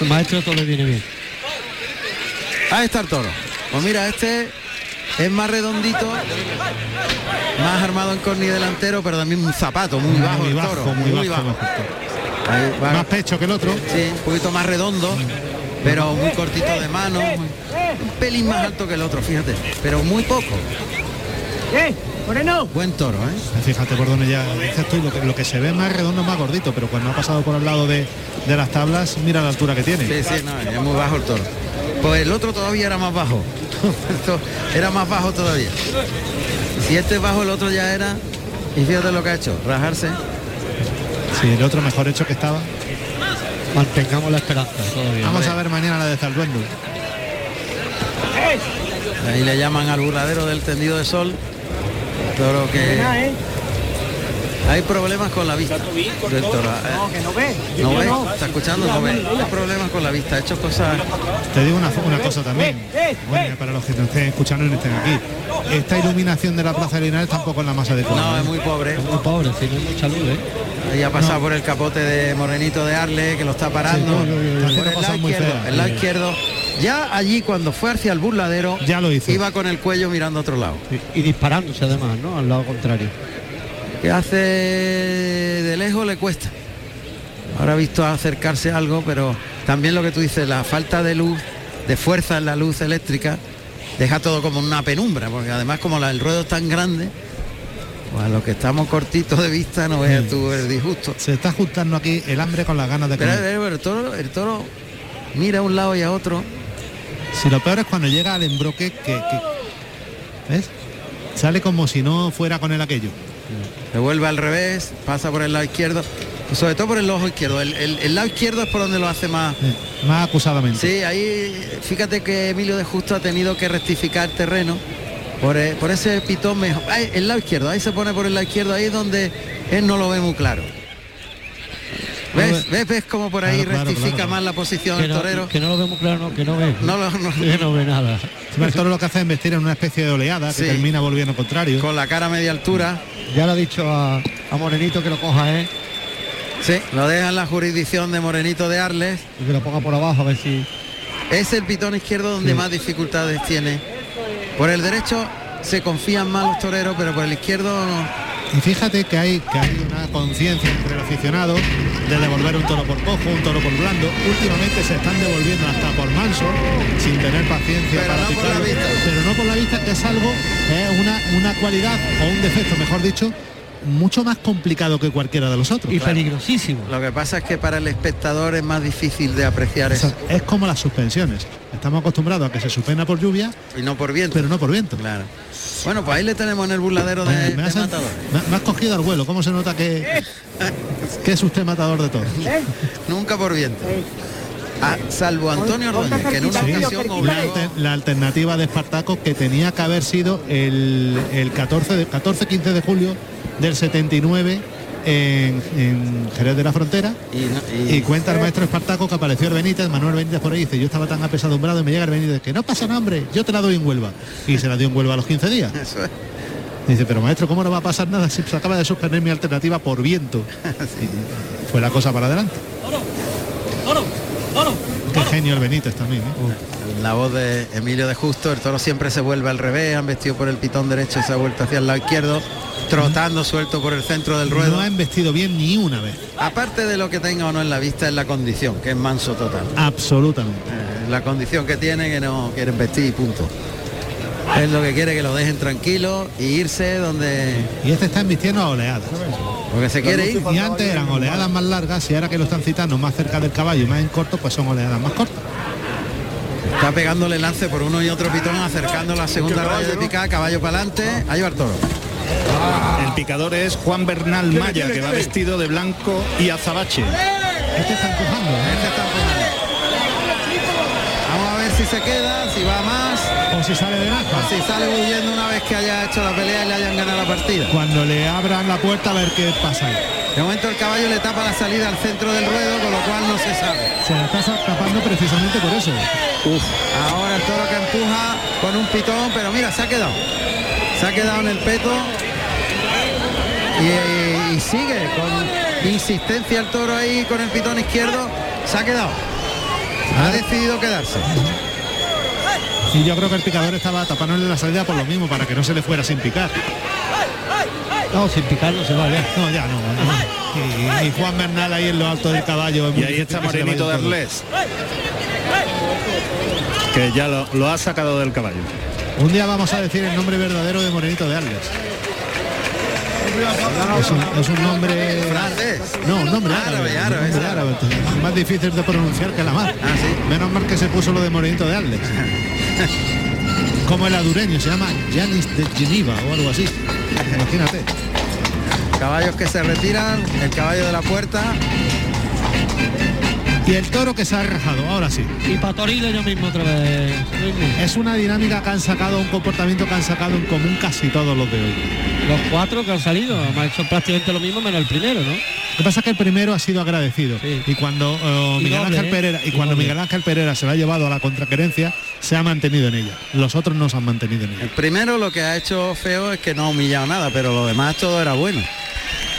El maestro todo le viene bien. Ahí está el toro. Pues mira, este es más redondito, más armado en corni delantero, pero también un zapato muy bajo muy el bajo, toro, muy, bajo. Ahí Más pecho que el otro. Sí, un poquito más redondo, pero muy cortito de mano, un pelín más alto que el otro, fíjate, pero muy poco. Buen toro, ¿eh? Fíjate por donde ya dices tú, lo que, lo que se ve más redondo, más gordito, pero cuando ha pasado por al lado de, de las tablas, mira la altura que tiene. Sí, sí, no, es muy bajo el toro. Pues el otro todavía era más bajo. Era más bajo todavía. Si este es bajo, el otro ya era. Y fíjate lo que ha hecho, rajarse. Sí, el otro mejor hecho que estaba. Mantengamos la esperanza todavía. Vamos a ver mañana la de Zalduendo. Ahí le llaman al burladero del tendido de sol. Toro que hay problemas con la vista del toro. Eh, no ve. No ve, está escuchando, no ve. Hay problemas con la vista, ha hecho cosas. Te digo una, una cosa también, bueno, para los que nos estén escuchando y no estén aquí. Esta iluminación de la Plaza de Linares tampoco es la más adecuada. No, ¿eh? es muy pobre. Muy pobre, si no hay mucha luz, ¿eh? Ahí ha pasado por el capote de Morenito de Arle, que lo está parando. Sí, por haciendo el lado muy izquierdo. El lado Sí. izquierdo. Ya allí cuando fue hacia el burladero, Ya lo hizo. iba con el cuello mirando a otro lado. Y, y disparándose además, ¿no? Al lado contrario. que hace de lejos le cuesta. Ahora ha visto acercarse algo, pero también lo que tú dices, la falta de luz, de fuerza en la luz eléctrica, deja todo como una penumbra, porque además como la- el ruedo es tan grande, pues a los que estamos cortitos de vista no veas tú el disgusto. Se está juntando aquí el hambre con las ganas de Pero, comer. pero el, toro, el toro mira a un lado y a otro. Si lo peor es cuando llega al embroque que, que- ¿ves? Sale como si no fuera con él aquello. Se vuelve al revés, pasa por el lado izquierdo, sobre todo por el ojo izquierdo. El, el- el lado izquierdo es por donde lo hace más, más acusadamente. Sí, ahí fíjate que Emilio de Justo ha tenido que rectificar terreno por, eh, por ese pitón mejor. Ahí, el lado izquierdo, ahí se pone por el lado izquierdo, ahí es donde él no lo ve muy claro. ¿Ves? ¿Ves? ¿Ves cómo por ahí Claro, rectifica claro. más la posición Que el no, torero? que no lo vemos claro, no, que no ve. No lo- no- Que no ve nada. El toro lo que hace es vestir en una especie de oleada que termina volviendo contrario. con la cara a media altura. Ya le ha dicho a, a Morenito que lo coja, ¿eh? Sí, lo deja en la jurisdicción de Morenito de Arles. Y que lo ponga por abajo a ver si. Es el pitón izquierdo donde más dificultades tiene. Por el derecho se confían más los toreros, pero por el izquierdo no. Y fíjate que hay, que hay una conciencia entre el aficionado de devolver un toro por cojo, un toro por blando. Últimamente se están devolviendo hasta por manso, sin tener paciencia Pero para no por la picarlo. vista. Pero no por la vista, que es algo, es una, una cualidad o un defecto, mejor dicho, mucho más complicado que cualquiera de los otros. Y peligrosísimo. Lo que pasa es que para el espectador es más difícil de apreciar O sea, eso. es como las suspensiones. Estamos acostumbrados a que se suspenda por lluvia, Y no por viento. pero no por viento. Claro. Bueno, pues ahí le tenemos en el burladero de, Eh, me, de has, Matador. me- me has cogido al vuelo, ¿cómo se nota que, que es usted matador de todo? Nunca por viento. Ah, salvo Antonio Ordóñez, que en una Sí, ocasión la, alter- la alternativa de Espartaco que tenía que haber sido el, el 14 de 14-15 de julio del 79 en, en Jerez de la Frontera. Y, no- y- y cuenta el maestro Espartaco que apareció el Benítez, Manuel Benítez por ahí dice yo estaba tan apesadumbrado y me llega el Benítez que no pasa nombre, yo te la doy en Huelva y se la dio en Huelva a los 15 días. Eso es. dice pero maestro ¿cómo no va a pasar nada si se acaba de suspender mi alternativa por viento fue la cosa para adelante. Qué genio el Benítez también ¿eh? La voz de Emilio de Justo, el toro siempre se vuelve al revés, han vestido por el pitón derecho y se ha vuelto hacia el lado izquierdo, trotando suelto por el centro del ruedo. no ha embestido bien ni una vez Aparte de lo que tenga o no en la vista es la condición, que es manso total. absolutamente Eh, la condición que tiene que no quieren vestir y punto. Es lo que quiere que lo dejen tranquilo y irse donde Y este está embistiendo a oleadas. porque se quiere ir. Y antes eran oleadas más largas y ahora que lo están citando más cerca del caballo y más en corto, pues son oleadas más cortas. Está pegándole lance por uno y otro pitón, acercando la segunda raya de picada, caballo para adelante, ahí va el toro. El picador es Juan Bernal Maya, que va vestido de blanco y azabache. Este está empujando, ¿eh? Este está empujando. Vamos a ver si se queda, si va más, O si sale de naja. si sale huyendo una vez que haya hecho la pelea y le hayan ganado la partida. Cuando le abran la puerta a ver qué pasa ahí. De momento el caballo le tapa la salida al centro del ruedo, con lo cual no se sabe. Se la está tapando precisamente por eso. Ahora el toro que empuja con un pitón, pero mira, se ha quedado. Se ha quedado en el peto. Y, y sigue con insistencia el toro ahí con el pitón izquierdo. Se ha quedado. Ha decidido quedarse. Y yo creo que el picador estaba tapándole la salida por lo mismo, para que no se le fuera sin picar. No, sin picar no se va ya. No, ya no. no. Y, y Juan Bernal ahí en lo alto del caballo. Y ahí está Morenito de. Arles. Que ya lo, lo ha sacado del caballo. Un día vamos a decir el nombre verdadero de Morenito de Arles. Es un, es un nombre Francés. No, un nombre Árabe, árabe. árabe, un nombre es árabe. Es más difícil de pronunciar que la mar. Ah, sí. Menos mal que se puso lo de Morenito de Arles. Como el adureño, se llama Janis de Geneva o algo así. Imagínate. Caballos que se retiran, el caballo de la puerta. Y el toro que se ha rajado, ahora sí. Y para Torilo yo mismo otra vez. Es una dinámica que han sacado, un comportamiento que han sacado en común casi todos los de hoy. Los cuatro que han salido han hecho prácticamente lo mismo menos el primero, ¿no? Lo que pasa es que el primero ha sido agradecido Sí. y cuando eh, Y Miguel doble, Ángel ¿eh? Pereira y Y cuando doble. Miguel Ángel Pereira se lo ha llevado a la contraquerencia se ha mantenido en ella. Los otros no se han mantenido en El ella. primero lo que ha hecho feo es que no ha humillado nada, pero lo demás todo era bueno.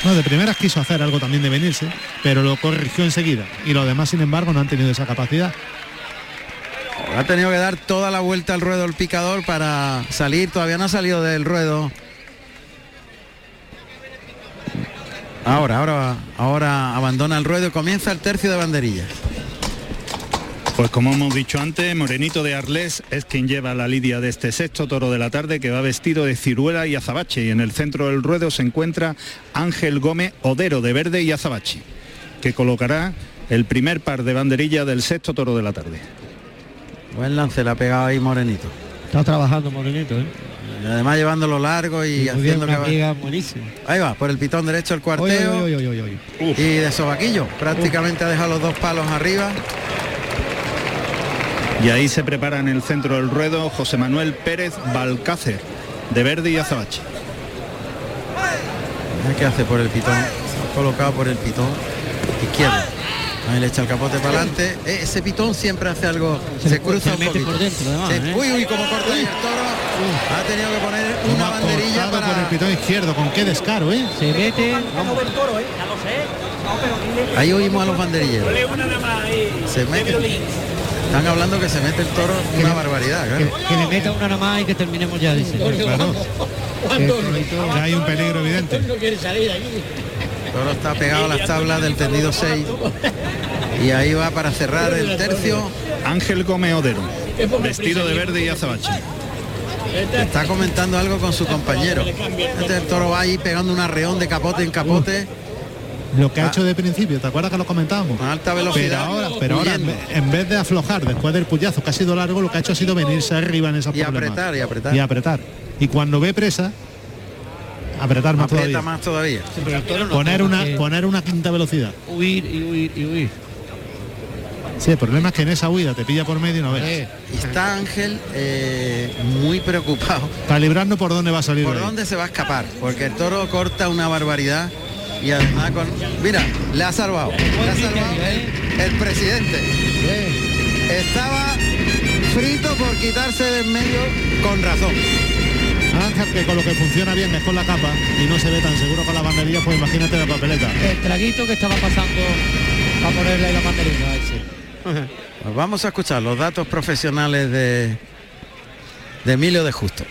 No, de primeras quiso hacer algo también de venirse, pero lo corrigió enseguida y los demás sin embargo no han tenido esa capacidad. Ha tenido que dar toda la vuelta al ruedo el picador para salir, todavía no ha salido del ruedo. Ahora, ahora, ahora abandona el ruedo y comienza el tercio de banderillas. Pues como hemos dicho antes, Morenito de Arles es quien lleva la lidia de este sexto toro de la tarde que va vestido de ciruela y azabache y en el centro del ruedo se encuentra Ángel Gómez Odero de verde y azabache, que colocará el primer par de banderilla del sexto toro de la tarde. Buen lance le ha pegado ahí Morenito. Está trabajando Morenito, ¿eh? Y además llevándolo largo y, Muy bien, haciendo una que... amiga buenísima. Ahí va, por el pitón derecho el cuarteo y de sobaquillo. Prácticamente ha dejado los dos palos arriba. Y ahí se prepara en el centro del ruedo José Manuel Pérez Balcácer de verde y azabache. ¿Qué hace por el pitón? Se ha colocado por el pitón izquierdo. Ahí le echa el capote para adelante. Eh, ese pitón siempre hace algo. Se, Se cruza se un mete poquito. por dentro, además, Se- ¿eh? Uy, uy, como corta el toro. Ha tenido que poner una banderilla cortado por el para. pitón izquierdo, con qué descaro, ¿eh? Se mete. Ahí oímos a los banderilleros. Se mete. Están hablando que se mete el toro una barbaridad, Que, claro. que le meta una nada más y que terminemos ya, dice. Claro. Ya hay un peligro evidente. El toro está pegado a las tablas del tendido 6. Y ahí va para cerrar el tercio. Ángel Gómez Odero, vestido de verde y azabache. Está comentando algo con su compañero. Este el toro va ahí pegando un arreón de capote en capote. Lo que ha Ah. hecho de principio, ¿te acuerdas que lo comentábamos? Con alta Pero velocidad. ahora, pero ahora en vez- en vez de aflojar después del puyazo que ha sido largo, lo que ha hecho ha sido venirse arriba en esos Y problemas. apretar, y apretar. Y apretar. Y cuando ve presa, apretar más Aprieta todavía. más todavía. Sí, pero el toro no Poner una, que poner una quinta velocidad. Huir y huir y huir. Sí, el problema es que en esa huida te pilla por medio y no ves. Eh, está Ángel eh, muy preocupado. Para librarnos por dónde va a salir. ¿Por ahí. dónde se va a escapar? Porque el toro corta una barbaridad y además con. Mira, le ha salvado. Le ha salvado el, el presidente. Estaba frito por quitarse de en medio con razón. Ángel, que con lo que funciona bien es con la capa y no se ve tan seguro con la banderilla, pues imagínate la papeleta. el traguito que estaba pasando para ponerle la banderilla a ese. Pues vamos a escuchar los datos profesionales de, de Emilio de Justo.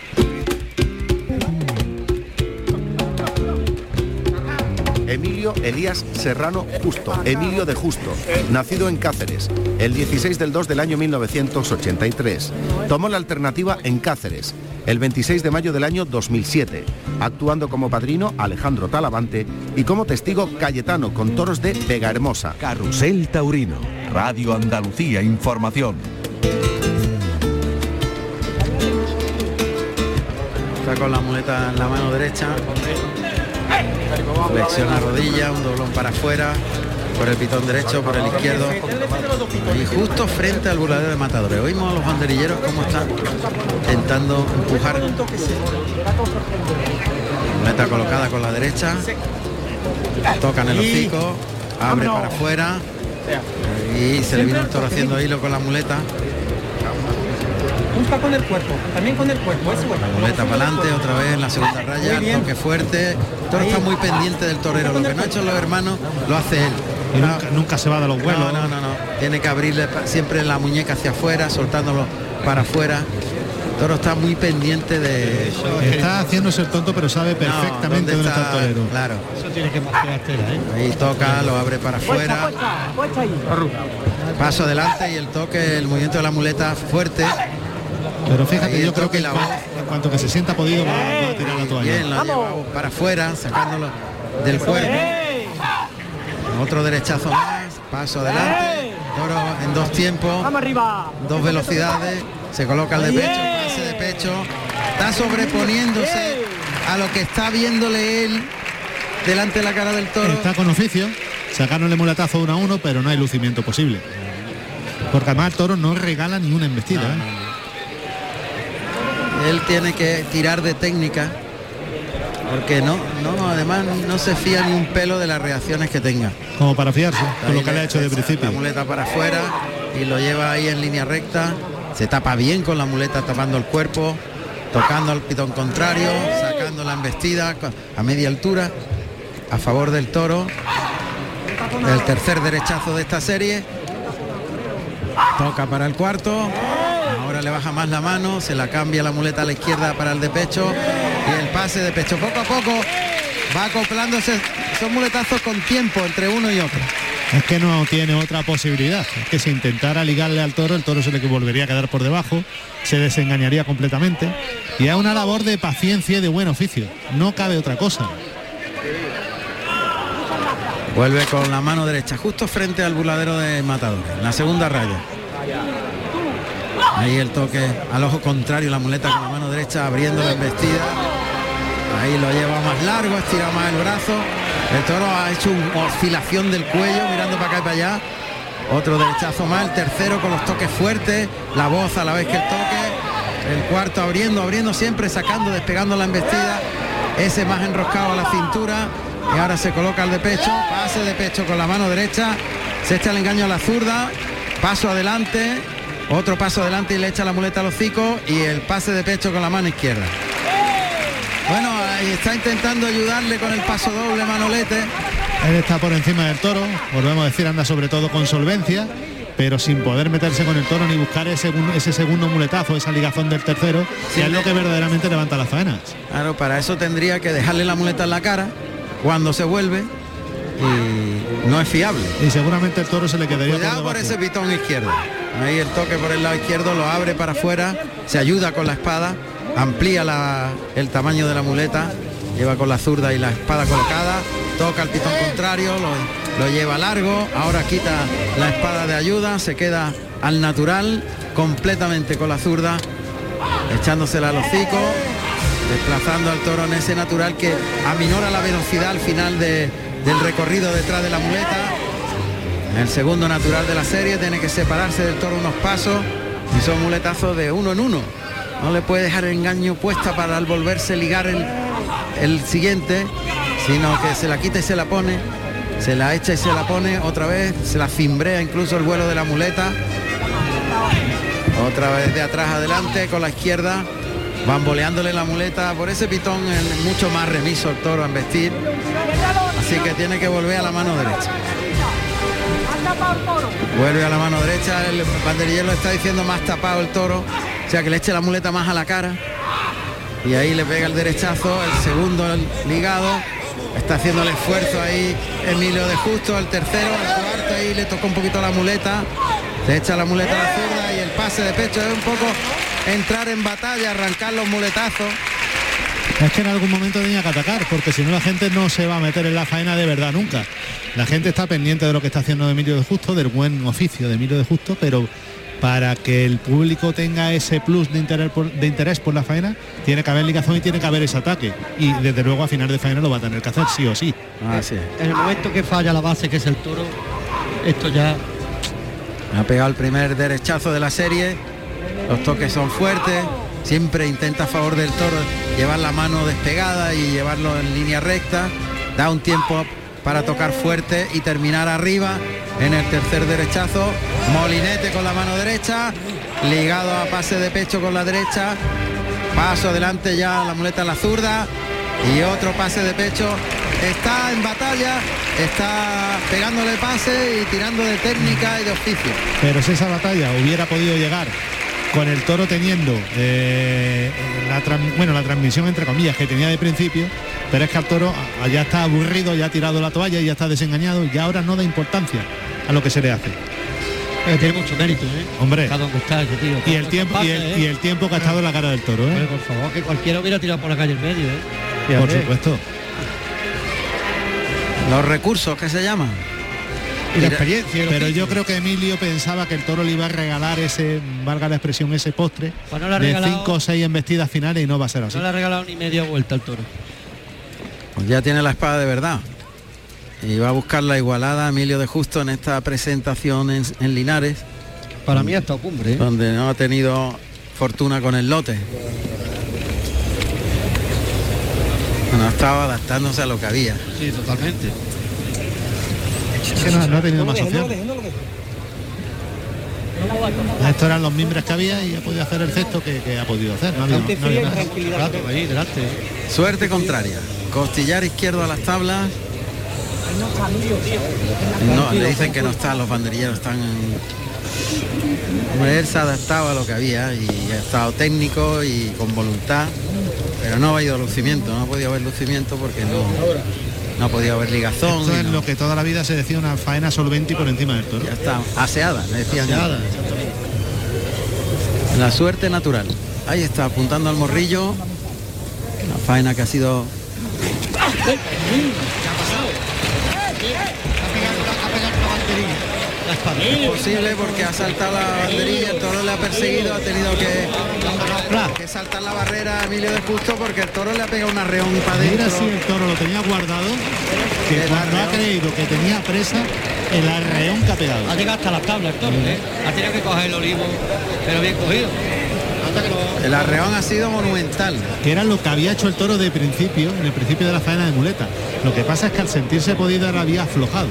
Emilio Elías Serrano Justo, Emilio de Justo, nacido en Cáceres, el 16 del 2 del año 1983. Tomó la alternativa en Cáceres, el 26 de mayo del año 2007, actuando como padrino Alejandro Talavante y como testigo Cayetano con toros de Vega Hermosa. Carrusel Taurino, Radio Andalucía Información. Está con la muleta en la mano derecha. Flexiona rodilla, un doblón para afuera, por el pitón derecho, por el izquierdo. Y justo frente al burladero de matadores. Oímos a los banderilleros cómo están intentando empujar. Muleta colocada con la derecha. Tocan el hocico, abre para afuera. Y se le vino el toro haciendo hilo con la muleta. Busca con el cuerpo, también con el cuerpo, eso es. La muleta para adelante, otra vez en la segunda raya, toque fuerte. El toro está muy pendiente del torero. Lo que no ha hecho los hermanos lo hace él. Y No. nunca, nunca se va de los vuelos. No, no, no, no. Tiene que abrirle siempre la muñeca hacia afuera, soltándolo para afuera. El toro está muy pendiente de... Está haciéndose el tonto, pero sabe No, perfectamente ¿dónde dónde está el torero. Claro. Eso tiene que tela, ¿eh? Ahí toca, lo abre para afuera. Paso adelante y el toque, el movimiento de la muleta fuerte. Pero fíjate, yo creo que la voz. en cuanto que se sienta podido va, va a tirar la toalla. Bien, lo lleva para afuera, sacándolo del cuerpo. Otro derechazo más, paso adelante. Toro en dos tiempos, dos velocidades. Se coloca el de pecho, pase de pecho. Está sobreponiéndose a lo que está viéndole él delante de la cara del toro. Está con oficio, sacaron el muletazo uno a uno, pero no hay lucimiento posible. Porque además el toro no regala ni una embestida. ¿eh? Él tiene que tirar de técnica. Porque no, no, además no se fía ni un pelo de las reacciones que tenga. Como para fiarse, con lo que le ha hecho de principio. La muleta para afuera y lo lleva ahí en línea recta. Se tapa bien con la muleta tapando el cuerpo, tocando al pitón contrario, sacando la embestida a media altura a favor del toro. El tercer derechazo de esta serie. Toca para el cuarto. Ahora le baja más la mano, se la cambia la muleta a la izquierda para el de pecho y el pase de pecho. Poco a poco va acoplándose. Son muletazos con tiempo entre uno y otro. Es que no tiene otra posibilidad. Es que si intentara ligarle al toro, el toro se le volvería a quedar por debajo, se desengañaría completamente. Y es una labor de paciencia y de buen oficio. No cabe otra cosa. Vuelve con la mano derecha justo frente al burladero de Matador, en la segunda raya. Ahí el toque al ojo contrario, la muleta con la mano derecha abriendo la embestida. Ahí lo lleva más largo, estira más el brazo. El toro ha hecho una oscilación del cuello, mirando para acá y para allá. Otro derechazo más, el tercero con los toques fuertes, la voz a la vez que el toque. El cuarto abriendo, abriendo siempre, sacando, despegando la embestida. Ese más enroscado a la cintura. Y ahora se coloca el de pecho, pase de pecho con la mano derecha. Se echa el engaño a la zurda. Paso adelante. Otro paso adelante y le echa la muleta al hocico. Y el pase de pecho con la mano izquierda. Bueno, ahí está intentando ayudarle con el paso doble Manolete. Él está por encima del toro, volvemos a decir, anda sobre todo con solvencia, pero sin poder meterse con el toro ni buscar ese, segun- ese segundo muletazo, esa ligazón del tercero, que es lo que verdaderamente levanta las faenas. Claro, para eso tendría que dejarle la muleta en la cara cuando se vuelve y no es fiable. Y seguramente el toro se le quedaría Cuidado por ese pitón izquierdo. Ahí el toque por el lado izquierdo lo abre para afuera, se ayuda con la espada, amplía la- el tamaño de la muleta, lleva con la zurda y la espada colocada, toca el pitón contrario, lo, lo lleva largo, ahora quita la espada de ayuda, se queda al natural, completamente con la zurda, echándosela al hocico, desplazando al toro en ese natural que aminora la velocidad al final de- del recorrido detrás de la muleta. El segundo natural de la serie tiene que separarse del toro unos pasos y son muletazos de uno en uno. No le puede dejar el engaño puesta para al volverse ligar el, el siguiente, sino que se la quita y se la pone, se la echa y se la pone otra vez, se la cimbrea incluso el vuelo de la muleta. Otra vez de atrás adelante con la izquierda, bamboleándole la muleta por ese pitón mucho más remiso el toro a embestir. Así que tiene que volver a la mano derecha. Vuelve a la mano derecha, el banderillero está diciendo más tapado el toro, o sea que le eche la muleta más a la cara. Y ahí le pega el derechazo, el segundo el ligado, está haciendo el esfuerzo ahí Emilio de Justo, el tercero, el cuarto ahí le tocó un poquito la muleta, le echa la muleta a la zurda y el pase de pecho es un poco entrar en batalla, arrancar los muletazos. Es que en algún momento tenía que atacar, porque si no la gente no se va a meter en la faena de verdad nunca. La gente está pendiente de lo que está haciendo Emilio de Justo, del buen oficio de Emilio de Justo, pero para que el público tenga ese plus de interés por, de interés por la faena, tiene que haber ligazón y tiene que haber ese ataque. Y desde luego a final de faena lo va a tener que hacer sí o sí. Así es. En el momento que falla la base, que es el toro, esto ya Ha pegado el primer derechazo de la serie. Los toques son fuertes. Siempre intenta a favor del toro llevar la mano despegada y llevarlo en línea recta. Da un tiempo para tocar fuerte y terminar arriba en el tercer derechazo. Molinete con la mano derecha. Ligado a pase de pecho con la derecha. Paso adelante ya la muleta en la zurda. Y otro pase de pecho está en batalla, está pegándole pases y tirando de técnica y de oficio. Pero si esa batalla hubiera podido llegar con el toro teniendo eh, la, bueno, la transmisión entre comillas que tenía de principio, pero es que el toro ah, ya está aburrido, ya ha tirado la toalla, ya está desengañado y ahora no da importancia a lo que se le hace. Eh, tiene mucho mérito, ¿eh? Hombre. Está donde está ese tío. Y el tiempo y el, y el tiempo que ha estado en la cara del toro, Hombre, ¿eh? por favor, que cualquiera hubiera tirado por la calle en medio, ¿eh? Por supuesto. Los recursos que se llaman. Y la experiencia. Pero yo creo que Emilio pensaba que el toro le iba a regalar ese, valga la expresión, ese postre Pues no de regalado- cinco o seis embestidas finales y no va a ser así. No le ha regalado ni media vuelta al toro. Pues ya tiene la espada de verdad. Y va a buscar la igualada Emilio de Justo en esta presentación en, en Linares, Para mí hasta cumbre, ¿eh? donde no ha tenido fortuna con el lote. Bueno, estaba adaptándose a lo que había. Sí, totalmente. Es que no, no ha tenido más. Estos eran los mimbres que había y ha podido hacer el cesto que, que ha podido hacer. No no más. Rato ahí, delante. Suerte contraria. Costillar izquierdo a las tablas. No, le dicen que no están, los banderilleros están. Hombre, él se ha adaptado a lo que había y ha estado técnico y con voluntad, pero no ha habido lucimiento, no ha podido haber lucimiento porque no, no ha podido haber ligazón. Esto es no- lo que toda la vida se decía una faena solvente y por encima del toro. Ya está, aseada, le decían. Nada. La suerte natural. Ahí está, apuntando al morrillo. La faena que ha sido. Posible porque ha saltado la banderilla, el toro le ha perseguido, ha tenido que, que saltar la barrera a Emilio de Justo porque el toro le ha pegado un arreón para Mira si el toro lo tenía guardado, que El cuando ha arreón. creído que tenía presa, el arreón que ha pegado. Ha llegado hasta las tablas el toro, ¿eh? Ha tenido que coger el olivo, pero bien cogido. El arreón ha sido monumental. que era lo que había hecho el toro de principio, en el principio de la faena de muleta. Lo que pasa es que al sentirse podido ahora había aflojado.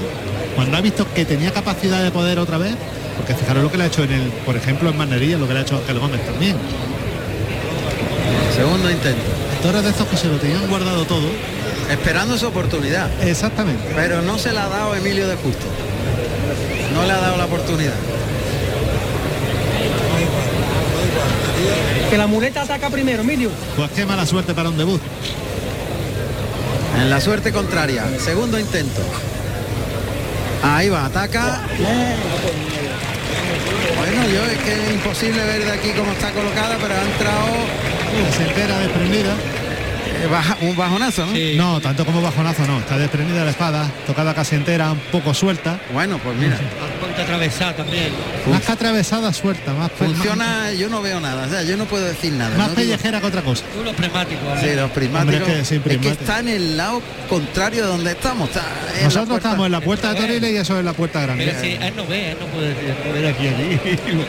Cuando ha visto que tenía capacidad de poder otra vez, porque fijaros lo que le ha hecho en el, por ejemplo, en Manería, lo que le ha hecho Ángel Gómez también. Segundo intento. Toro de estos que se lo tenían guardado todo. Esperando su oportunidad. Exactamente. Pero no se la ha dado Emilio de Justo. No le ha dado la oportunidad. Que la muleta ataca primero, Emilio. Pues qué mala suerte para un debut. En la suerte contraria. Segundo intento. Ahí va, ataca. Bueno, yo es que es imposible ver de aquí cómo está colocada, pero ha entrado Se entera desprendida. Eh, baja- un bajonazo, ¿no? Sí. No, tanto como bajonazo no. Está desprendida la espada, tocada casi entera, un poco suelta. Bueno, pues mira, Al ponte atravesada también. Más que atravesada, suelta. Más, funciona, yo no veo nada, o sea, yo no puedo decir nada. Más, más no digo- pellejera que otra cosa. Tú los prismáticos. Sí, los prismáticos. Hombre, es que sí, es que está en el lado contrario de donde estamos. está Nosotros puerta- estamos en la puerta de Toriles y eso es la puerta Pero grande. si él no ve, él no puede de aquí allí.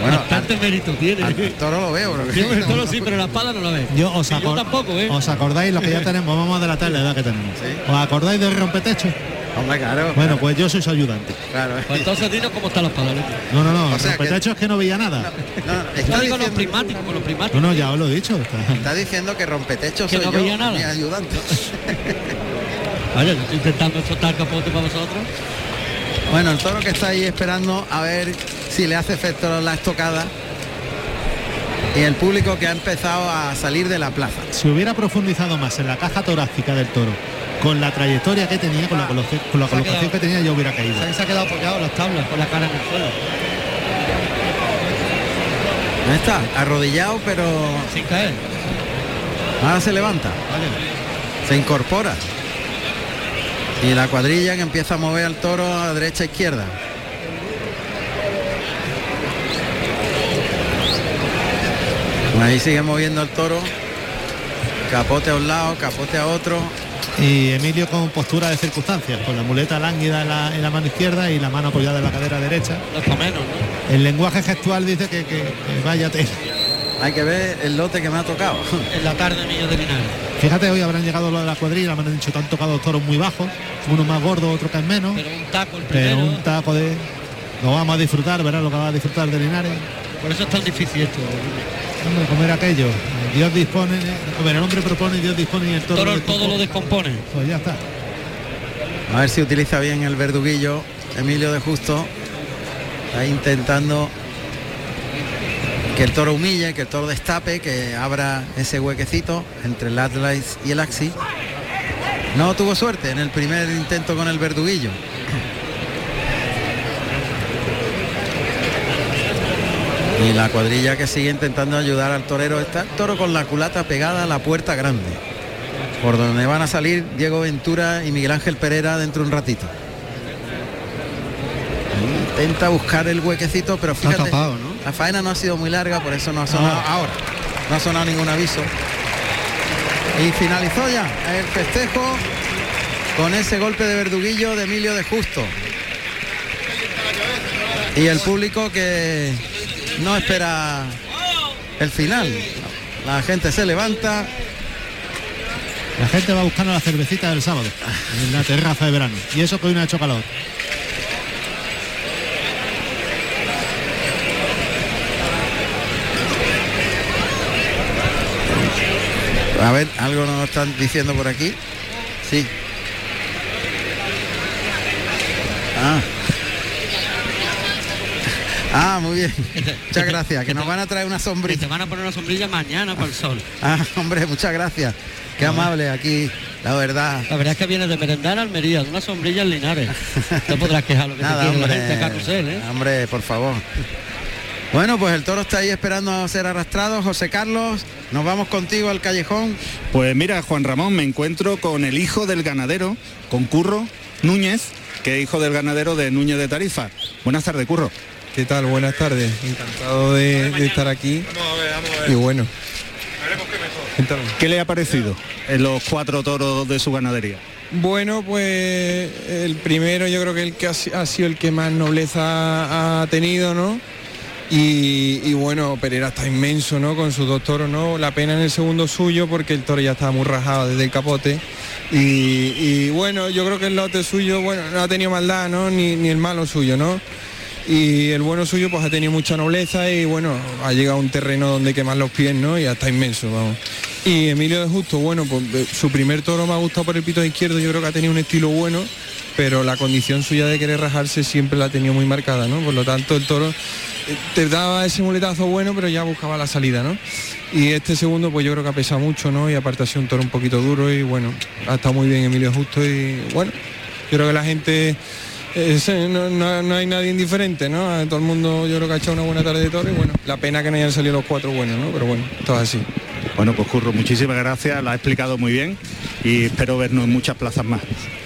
Bueno, Bastante mérito tiene. Al toro lo veo, pero Sí, el toro sí, pero la espada no la ve. Yo os, Y yo acor- tampoco, ¿eh? os acordáis lo que ya tenemos, vamos a delatar la edad que tenemos. Sí. ¿Os acordáis del rompetecho? Hombre, claro. Bueno, pues yo soy su ayudante. claro. Pues entonces dinos cómo están los padres. No, no, no, O el sea que- rompetecho es que no veía nada. No, no, Yo está, digo los diciendo, prismáticos, con los prismáticos. No, no, ya os lo he dicho. está- está diciendo que rompetecho Que soy no yo, veía nada. mi ayudante. Vaya, intentando soltar capote para vosotros. Bueno, el toro que está ahí esperando a ver si le hace efecto la estocada. Y el público que ha empezado a salir de la plaza. Si hubiera profundizado más en la caja torácica del toro, con la trayectoria que tenía, con la, con ha colocación quedado- que tenía, yo hubiera caído. Se ha quedado apoyado en las tablas con la cara en el suelo. Ahí está, arrodillado, pero Sin caer. ahora se levanta. Se incorpora. Y la cuadrilla que empieza a mover al toro a derecha e izquierda. Ahí sigue moviendo el toro. Capote a un lado, capote a otro. Y Emilio con postura de circunstancias, con la muleta lánguida en la, en la mano izquierda y la mano apoyada en la cadera derecha. No es para menos, ¿no? El lenguaje gestual dice que, que, que vaya tela. Hay que ver el lote que me ha tocado. En la tarde, niños de Linares. Fíjate, hoy habrán llegado los de la cuadrilla, me han dicho que han tocado toros muy bajos, uno más gordo, otro que es menos, Pero un taco el pero primero. un taco de... Lo vamos a disfrutar, verás lo que va a disfrutar de Linares. Por eso es tan difícil esto. Hombre, comer aquello. Dios dispone, el hombre propone y Dios dispone y el toro... Toro lo todo lo descompone. Pues ya está. A ver si utiliza bien el verduguillo Emilio de Justo. Está intentando que el toro humille, que el toro destape, que abra ese huequecito entre el Atlas y el Axi. No tuvo suerte en el primer intento con el verduguillo. Y la cuadrilla que sigue intentando ayudar al torero. Está el toro con la culata pegada a la puerta grande. Por donde van a salir Diego Ventura y Miguel Ángel Pereira dentro de un ratito. Intenta buscar el huequecito, pero fíjate, tapado, ¿no? la faena no ha sido muy larga, por eso no ha sonado Ah. ahora. No ha sonado ningún aviso. Y finalizó ya el festejo con ese golpe de verduguillo de Emilio de Justo. Y el público que no espera el final. La gente se levanta, La gente va buscando la cervecita del sábado en la terraza de verano. Y eso que hoy no ha hecho calor. A ver, algo nos están diciendo por aquí. Sí. Ah. Ah, muy bien. Muchas gracias. Que nos van a traer una Que sombrilla. te van a poner una sombrilla mañana para el sol. Ah, hombre, muchas gracias. Qué amable aquí, la verdad. La verdad es que viene de merendar a Almería, de una sombrilla en Linares. No podrás quejar lo que Nada, te quiere la hombre. gente a carrusel, ¿eh? Hombre, por favor. Bueno, pues el toro está ahí esperando a ser arrastrado. José Carlos, nos vamos contigo al callejón. Pues mira, Juan Ramón, me encuentro con el hijo del ganadero, con Curro Núñez, que es hijo del ganadero de Núñez de Tarifa. Buenas tardes, Curro. ¿Qué tal? Buenas tardes. Encantado de, de estar aquí. Y bueno. ¿Qué le ha parecido en los cuatro toros de su ganadería? Bueno, pues el primero yo creo que el que ha sido el que más nobleza ha tenido, ¿no? Y, y bueno, Pereira está inmenso, ¿no? Con sus dos toros, ¿no? La pena en el segundo suyo porque el toro ya estaba muy rajado desde el capote. Y, y bueno, yo creo que el lote suyo, bueno, no ha tenido maldad, ¿no? Ni, ni el malo suyo, ¿no? Y el bueno suyo pues ha tenido mucha nobleza y bueno, ha llegado a un terreno donde quemar los pies, ¿no? Y ya está inmenso, vamos. Y Emilio de Justo, bueno, pues eh, su primer toro me ha gustado por el pito izquierdo, yo creo que ha tenido un estilo bueno, pero la condición suya de querer rajarse siempre la ha tenido muy marcada, ¿no? Por lo tanto el toro eh, te daba ese muletazo bueno, pero ya buscaba la salida, ¿no? Y este segundo pues yo creo que ha pesado mucho, ¿no? Y aparte ha sido un toro un poquito duro y bueno, ha estado muy bien Emilio Justo y bueno, yo creo que la gente no, no- no hay nadie indiferente, ¿no? A Todo el mundo yo creo que ha echado una buena tarde de toro y bueno, la pena que no hayan salido los cuatro buenos, ¿no? Pero bueno, todo así. Bueno, pues Curro, muchísimas gracias, lo ha explicado muy bien y espero vernos en muchas plazas más.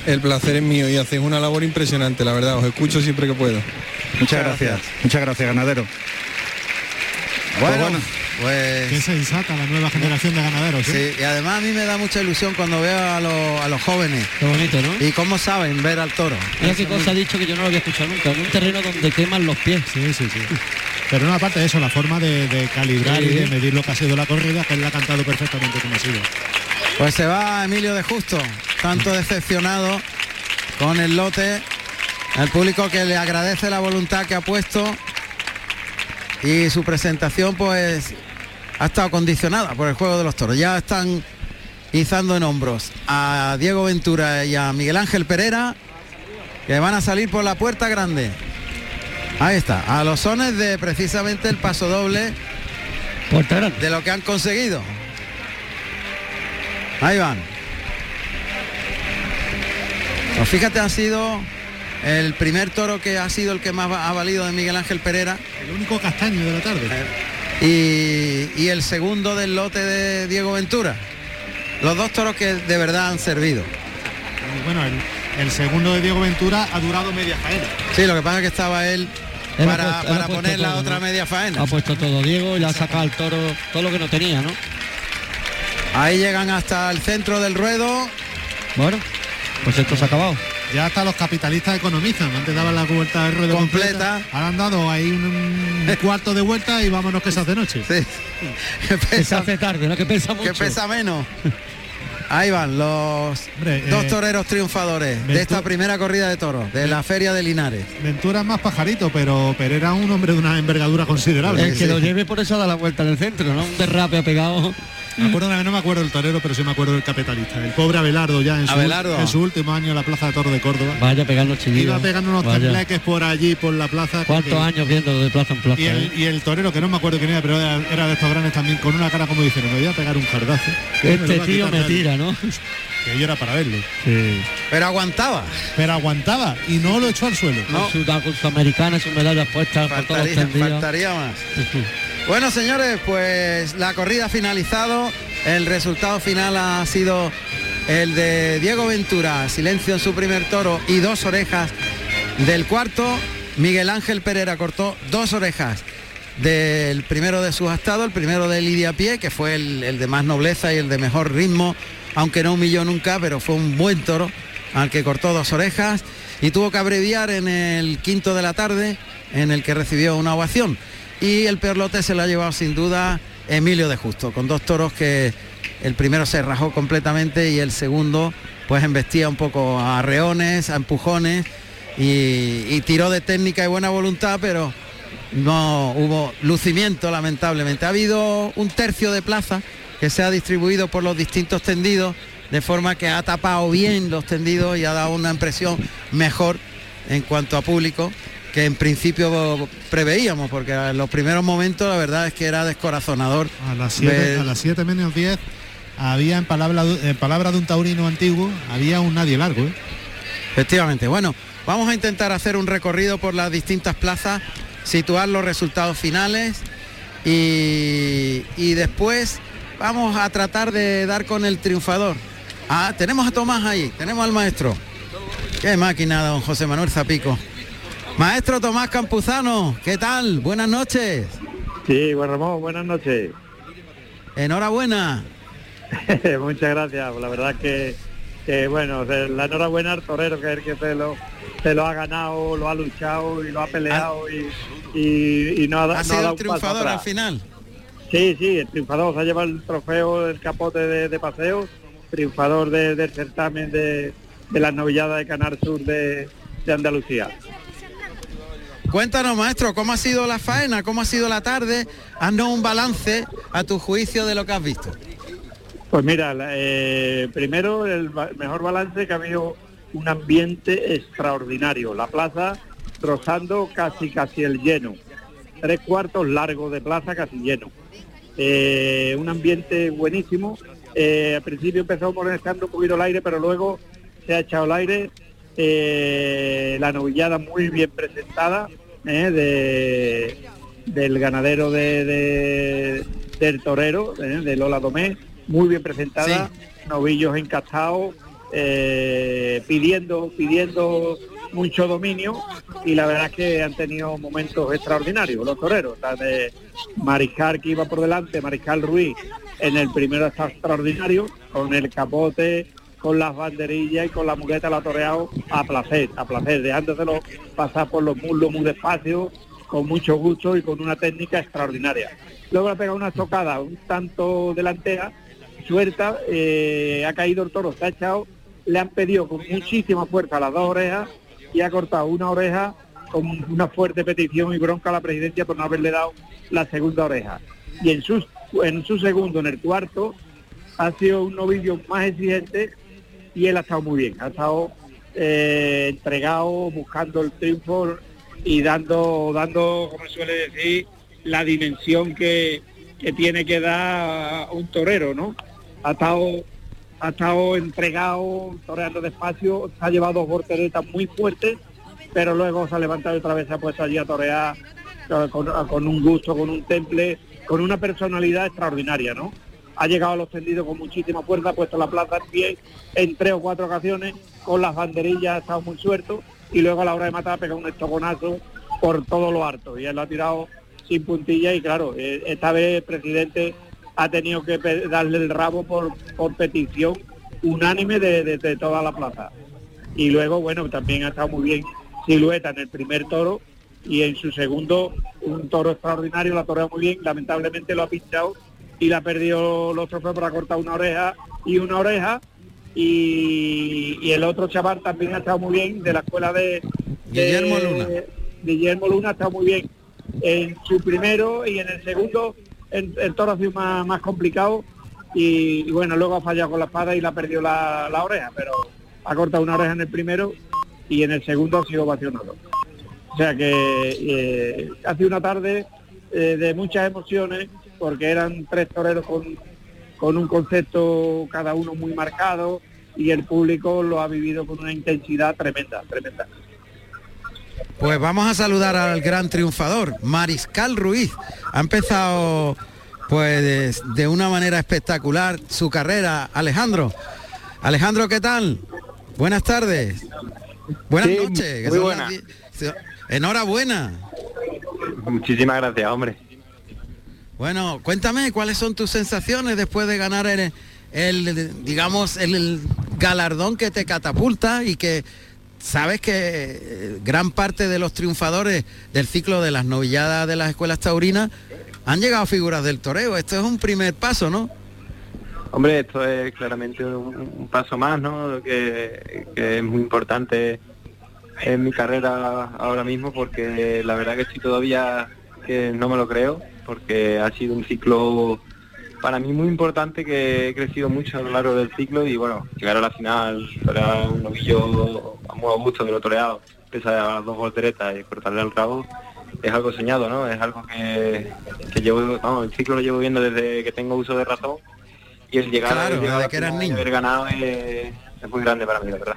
El placer es mío y hacéis una labor impresionante, la verdad, os escucho siempre que puedo. Muchas gracias, muchas gracias, ganadero. Bueno, bueno. Pues Qué sensata la nueva generación de ganaderos. ¿eh? sí, y además a mí me da mucha ilusión cuando veo a, los- a los jóvenes Qué bonito, ¿no? y cómo saben ver al toro. Mira qué cosa ha dicho que yo no lo había escuchado nunca. En un terreno donde queman los pies. Sí, sí, sí. Pero no, aparte de eso, la forma de, de calibrar Sí. y de medir lo que ha sido la corrida, que él la ha cantado perfectamente como ha sido. Pues se va Emilio de Justo, tanto decepcionado con el lote, al público que le agradece la voluntad que ha puesto y su presentación pues ha estado condicionada por el juego de los toros. Ya están izando en hombros a Diego Ventura y a Miguel Ángel Pereira que van a salir por la puerta grande. Ahí está, a los sones de precisamente el paso doble de lo que han conseguido. Ahí van. Pues fíjate, ha sido el primer toro que ha sido el que más ha valido de Miguel Ángel Pereira El único castaño de la tarde. Y, y el segundo del lote de Diego Ventura. Los dos toros que de verdad han servido. Bueno, el, el segundo de Diego Ventura ha durado media faena. Sí, lo que pasa es que estaba él para, puesto- para poner la otra ¿no? media faena. Ha puesto todo Diego y le ha sacado al toro todo lo que no tenía, ¿no? Ahí llegan hasta el centro del ruedo. Bueno, pues esto se ha acabado. Ya hasta los capitalistas economizan. Antes daban la vuelta de ruedo Completa. completa. Ahora han dado ahí un, un cuarto de vuelta y vámonos que se hace noche. Sí. Que Que se pesa, hace tarde, ¿no? Que pesa mucho. que pesa menos. Ahí van los Hombre, dos eh, toreros triunfadores de esta primera corrida de toros, de la Feria de Linares. Ventura es más pajarito, pero Pereira un hombre de una envergadura considerable. El que Sí. lo lleve por eso da la vuelta en el centro, ¿no? Un derrape ha pegado. Me acuerdo, no me acuerdo del torero, pero sí me acuerdo del capitalista. El pobre Abelardo ya en su, Abelardo. en su último año en la Plaza de Toro de Córdoba. Vaya pegando chillidos. Iba pegando unos tembleques por allí, por la plaza. ¿Cuántos que- años viendo de plaza en plaza? Y el, eh? y el torero, que no me acuerdo quién era, pero era, era de estos grandes también, con una cara como diciendo, me voy a pegar un cardazo. me Este tío me nadie". tira, ¿no? Que yo era para verlo. Sí. Pero aguantaba. Pero aguantaba y no lo echó al suelo. No. Con, su, con su americana, sus medallas puestas por todos los Faltaría, faltaría más. Bueno, señores, pues la corrida ha finalizado. El resultado final ha sido el de Diego Ventura, silencio en su primer toro y dos orejas del cuarto. Miguel Ángel Pereira cortó dos orejas del primero de subastado, el primero de Lidia Pie, que fue el, el de más nobleza y el de mejor ritmo, aunque no humilló nunca, pero fue un buen toro al que cortó dos orejas y tuvo que abreviar en el quinto de la tarde, en el que recibió una ovación. Y el peor lote se lo ha llevado sin duda Emilio de Justo, con dos toros que el primero se rajó completamente y el segundo pues embestía un poco a arreones, a empujones y, y tiró de técnica y buena voluntad, pero no hubo lucimiento lamentablemente. Ha habido un tercio de plaza que se ha distribuido por los distintos tendidos, de forma que ha tapado bien los tendidos y ha dado una impresión mejor en cuanto a público que en principio preveíamos, porque en los primeros momentos la verdad es que era descorazonador. A las 7 ver- a las siete menos 10 había en palabra, en palabra de un taurino antiguo, había un nadie largo. ¿eh? Efectivamente. Bueno, vamos a intentar hacer un recorrido por las distintas plazas, situar los resultados finales y, y después vamos a tratar de dar con el triunfador. Ah, tenemos a Tomás ahí, tenemos al maestro. Qué máquina, don José Manuel Zapico. Maestro Tomás Campuzano, ¿qué tal? Buenas noches. Sí, Juan Ramón, buenas noches. Enhorabuena. Muchas gracias. La verdad que, que, bueno, la enhorabuena al torero que es el que se lo, se lo ha ganado, lo ha luchado y lo ha peleado y, y, y no ha, Ha no ha sido dado el paso triunfador al final. Sí, sí, el triunfador se ha llevado el trofeo del capote de, de paseo, triunfador de- del certamen de, de las novilladas de Canal Sur de, de Andalucía. Cuéntanos, maestro, ¿cómo ha sido la faena? ¿Cómo ha sido la tarde? Haznos un balance a tu juicio de lo que has visto. Pues mira, eh, primero el mejor balance que ha habido un ambiente extraordinario. La plaza rozando casi casi el lleno. Tres cuartos largos de plaza casi lleno. Eh, un ambiente buenísimo. Eh, al principio empezó molestando un poquito el aire, pero luego se ha echado el aire. Eh, la novillada muy bien presentada eh, de, del ganadero de, de- del torero, eh, de Lola Domé, muy bien presentada, novillos encastados, pidiendo, pidiendo mucho dominio y la verdad es que han tenido momentos extraordinarios los toreros, la de Mariscal que iba por delante, Mariscal Ruiz en el primero está extraordinario, con el capote, con las banderillas y con la muleta la ha toreado a placer, a placer, dejándoselo pasar por los muslos muy despacio, con mucho gusto y con una técnica extraordinaria. Luego le ha pegado una tocada un tanto delantera, suelta, eh, ha caído el toro, se ha echado, le han pedido con muchísima fuerza las dos orejas y ha cortado una oreja con una fuerte petición y bronca a la presidencia por no haberle dado la segunda oreja. Y en su, en su segundo, en el cuarto, ha sido un novillo más exigente y él ha estado muy bien, ha estado eh, entregado, buscando el triunfo y dando, dando, como suele decir, la dimensión que, que tiene que dar un torero, ¿no? Ha estado, ha estado entregado, toreando despacio, se ha llevado dos volteretas muy fuertes, pero luego se ha levantado otra vez se ha puesto allí a torear eh, con, con un gusto, con un temple, con una personalidad extraordinaria, ¿no? Ha llegado a los tendidos con muchísima fuerza, ha puesto la plaza en pie en tres o cuatro ocasiones, con las banderillas ha estado muy suelto y luego a la hora de matar ha pegado un estogonazo por todo lo harto y él lo ha tirado sin puntilla y claro, eh, esta vez el presidente ha tenido que darle el rabo por, petición unánime de, toda la plaza. Y luego, bueno, también ha estado muy bien Silueta en el primer toro y en su segundo un toro extraordinario, la toreó muy bien, lamentablemente lo ha pinchado y le ha perdido los trofeos para cortar una oreja y una oreja y, y el otro chaval también ha estado muy bien de la escuela de, de- Guillermo Luna. Guillermo Luna ha estado muy bien en su primero y en el segundo el, el toro ha sido más, más complicado y, y bueno, luego ha fallado con la espada y la perdió la, la oreja, pero ha cortado una oreja en el primero y en el segundo ha sido ovacionado. O sea que eh, ha sido una tarde eh, de muchas emociones porque eran tres toreros con, con un concepto cada uno muy marcado y el público lo ha vivido con una intensidad tremenda, tremenda. Pues vamos a saludar al gran triunfador, Mariscal Ruiz. Ha empezado pues de, una manera espectacular su carrera, Alejandro. Alejandro, ¿qué tal? Buenas tardes. Buenas Sí, noches. muy Enhorabuena. Muchísimas gracias, hombre. Bueno, cuéntame cuáles son tus sensaciones después de ganar el, digamos, el, galardón que te catapulta y que sabes que eh, gran parte de los triunfadores del ciclo de las novilladas de las escuelas taurinas han llegado figuras del toreo. Esto es un primer paso, ¿no? Hombre, esto es claramente un, paso más, ¿no? Que, que es muy importante en mi carrera ahora mismo porque la verdad que estoy todavía que no me lo creo porque ha sido un ciclo para mí muy importante que he crecido mucho a lo largo del ciclo y bueno, llegar a la final, era un novillo a muy a gusto de lo toreado, pese a las dos volteretas y cortarle el rabo, es algo soñado, ¿no? Es algo que, que llevo, vamos, el ciclo lo llevo viendo desde que tengo uso de razón y el llegar, Claro, el llegar a la que eras final niño. haber ganado es, es muy grande para mí, la verdad.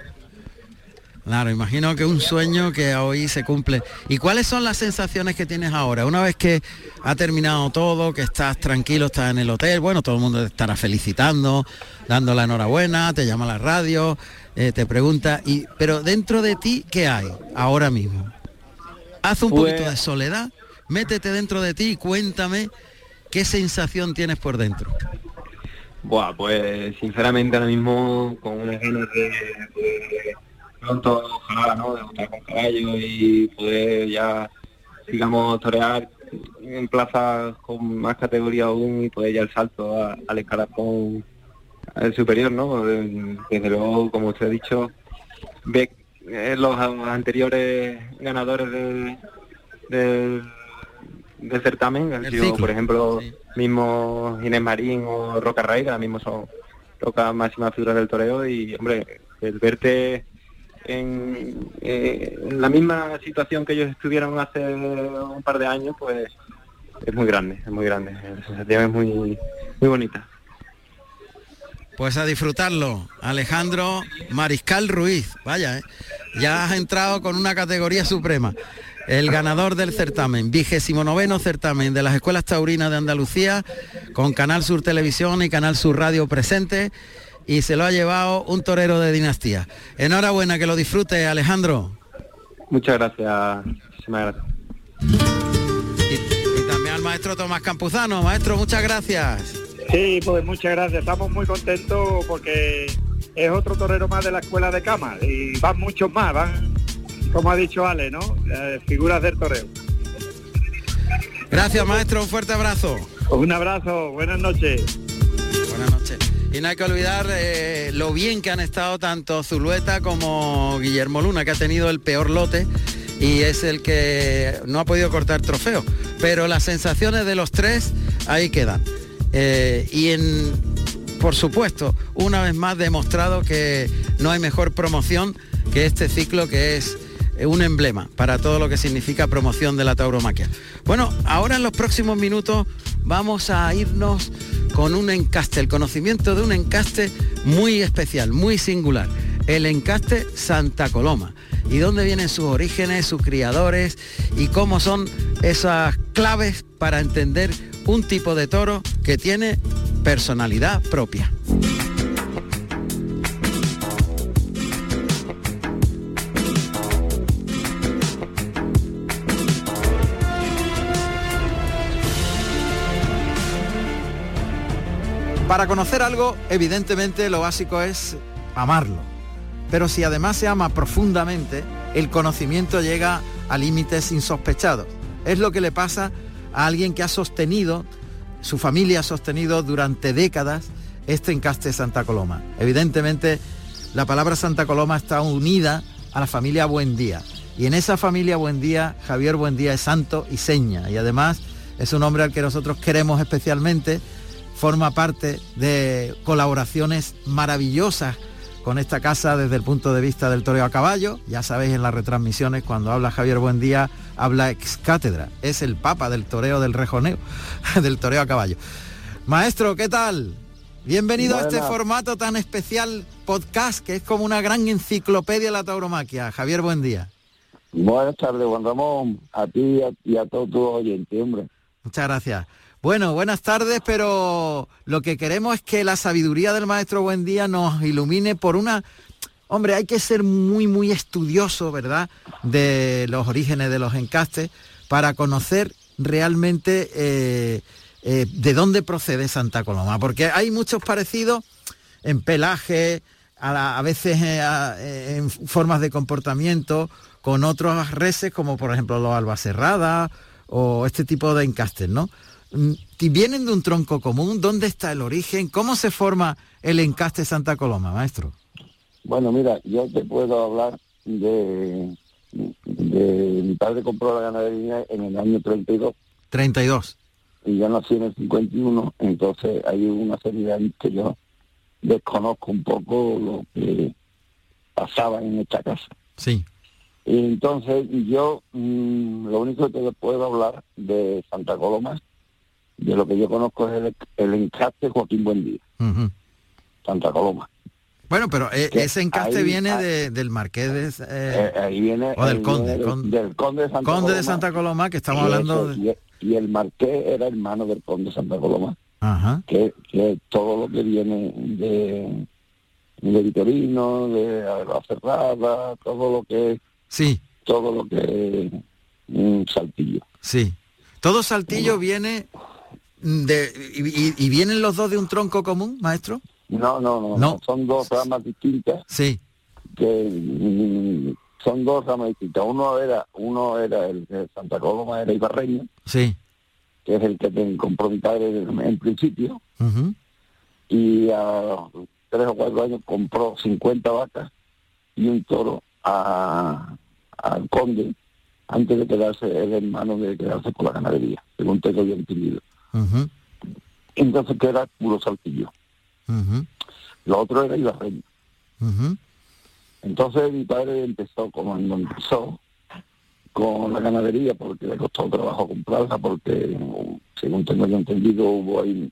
Claro, imagino que un sueño que hoy se cumple. ¿Y cuáles son las sensaciones que tienes ahora? Una vez que ha terminado todo, que estás tranquilo, estás en el hotel, bueno, todo el mundo te estará felicitando, dando la enhorabuena, te llama a la radio, eh, te pregunta, y, pero dentro de ti, ¿qué hay ahora mismo? Haz un Pues- poquito de soledad, métete dentro de ti y cuéntame qué sensación tienes por dentro. Buah, pues sinceramente ahora mismo con unas ganas de, de pronto ojalá, ¿no? De montar con caballo y poder ya, digamos, torear en plazas con más categoría aún y poder ya el salto a- al escalafón al superior, ¿no? Desde luego, como usted ha dicho, ve eh, los anteriores ganadores del, del, del certamen, han El sido, ciclo, por ejemplo, mismo Inés Marín o Roca que ahora mismo son locas máximas figuras del toreo y, hombre, el verte en, eh, en la misma situación que ellos estuvieron hace un par de años, pues es muy grande, es muy grande. La sensación es muy, muy bonita. Pues a disfrutarlo. Alejandro Mariscal Ruiz. Vaya, ¿eh? ya has entrado con una categoría suprema. El ganador del certamen, vigésimo noveno certamen de las escuelas taurinas de Andalucía, con Canal Sur Televisión y Canal Sur Radio presente, y se lo ha llevado un torero de dinastía. Enhorabuena, que lo disfrute, Alejandro. Muchas gracias, muchísimas gracias. Y, y también al maestro Tomás Campuzano. Maestro, muchas gracias. Sí, pues muchas gracias. Estamos muy contentos porque es otro torero más de la escuela de cama y van muchos más, van, como ha dicho Ale, ¿no? Eh, figuras del toreo. Gracias, maestro. Un fuerte abrazo. Un abrazo, buenas noches. Buenas noches. Y no hay que olvidar eh, lo bien que han estado tanto Zulueta como Guillermo Luna, que ha tenido el peor lote y es el que no ha podido cortar trofeo. Pero las sensaciones de los tres ahí quedan. Eh, y por supuesto, una vez más demostrado que no hay mejor promoción que este ciclo que es un emblema para todo lo que significa promoción de la tauromaquia. Bueno, ahora en los próximos minutos vamos a irnos con un encaste, el conocimiento de un encaste muy especial, muy singular, el encaste Santa Coloma. Y dónde vienen sus orígenes, sus criadores y cómo son esas claves para entender un tipo de toro que tiene personalidad propia. Para conocer algo, evidentemente lo básico es amarlo. Pero si además se ama profundamente, el conocimiento llega a límites insospechados. Es lo que le pasa a alguien que ha sostenido, su familia ha sostenido durante décadas este encaste Santa Coloma. Evidentemente, la palabra Santa Coloma está unida a la familia Buendía. Y en esa familia Buendía, Javier Buendía es santo y seña. Y además es un hombre al que nosotros queremos especialmente forma parte de colaboraciones maravillosas con esta casa desde el punto de vista del toreo a caballo. Ya sabéis en las retransmisiones cuando habla Javier Buendía, habla ex cátedra. Es el papa del toreo del rejoneo, del toreo a caballo. Maestro, ¿qué tal? Bienvenido a este formato tan especial podcast que es como una gran enciclopedia de la tauromaquia. Javier, buen día. Buenas tardes, Juan Ramón, a ti y a, todos tus oyentes, hombre. Muchas gracias. Bueno, buenas tardes, pero lo que queremos es que la sabiduría del maestro Buen Día nos ilumine por una... Hombre, hay que ser muy, muy estudioso, ¿verdad?, de los orígenes de los encastes para conocer realmente eh, eh, de dónde procede Santa Coloma, porque hay muchos parecidos en pelaje, a, veces eh, en formas de comportamiento, con otros reses, como por ejemplo los albacerradas o este tipo de encastes, ¿no? Mm, ¿Vienen de un tronco común? ¿Dónde está el origen? ¿Cómo se forma el encaste Santa Coloma, maestro? Bueno, mira, yo te puedo hablar de, de mi padre compró la ganadería en el año 32. 32. Y yo nací en el 51, entonces hay una serie de años que yo desconozco un poco lo que pasaba en esta casa. Sí. Y entonces yo mm, lo único que te puedo hablar de Santa Coloma de lo que yo conozco es el, el encaste Joaquín Buendía, Santa Coloma. Bueno, pero eh, ese encaste viene del Marqués de... Eh, eh, ahí viene... O del conde, del conde de Santa conde Coloma. de Santa Coloma, que estamos hablando de... Y, el Marqués era hermano del conde de Santa Coloma. Ajá. Que, que todo lo que viene de, de Vitorino, de la Cerrada, todo lo que... Sí. Todo lo que... Un saltillo. Sí. Todo saltillo viene y, vienen los dos de un tronco común, maestro? No, no, no, son dos ramas distintas. Sí. Que mm, son dos ramas distintas. Uno era, uno era el de Santa Coloma, era Ibarreño. Sí. Que es el que te compró mi padre en principio. Y a tres o cuatro años compró 50 vacas y un toro a, al conde antes de quedarse el hermano de quedarse con la ganadería, según tengo yo entendido. Entonces queda puro saltillo. Lo otro era ibarreño. Entonces mi padre empezó, como empezó, con la ganadería, porque le costó trabajo comprarla, porque según tengo yo entendido, hubo ahí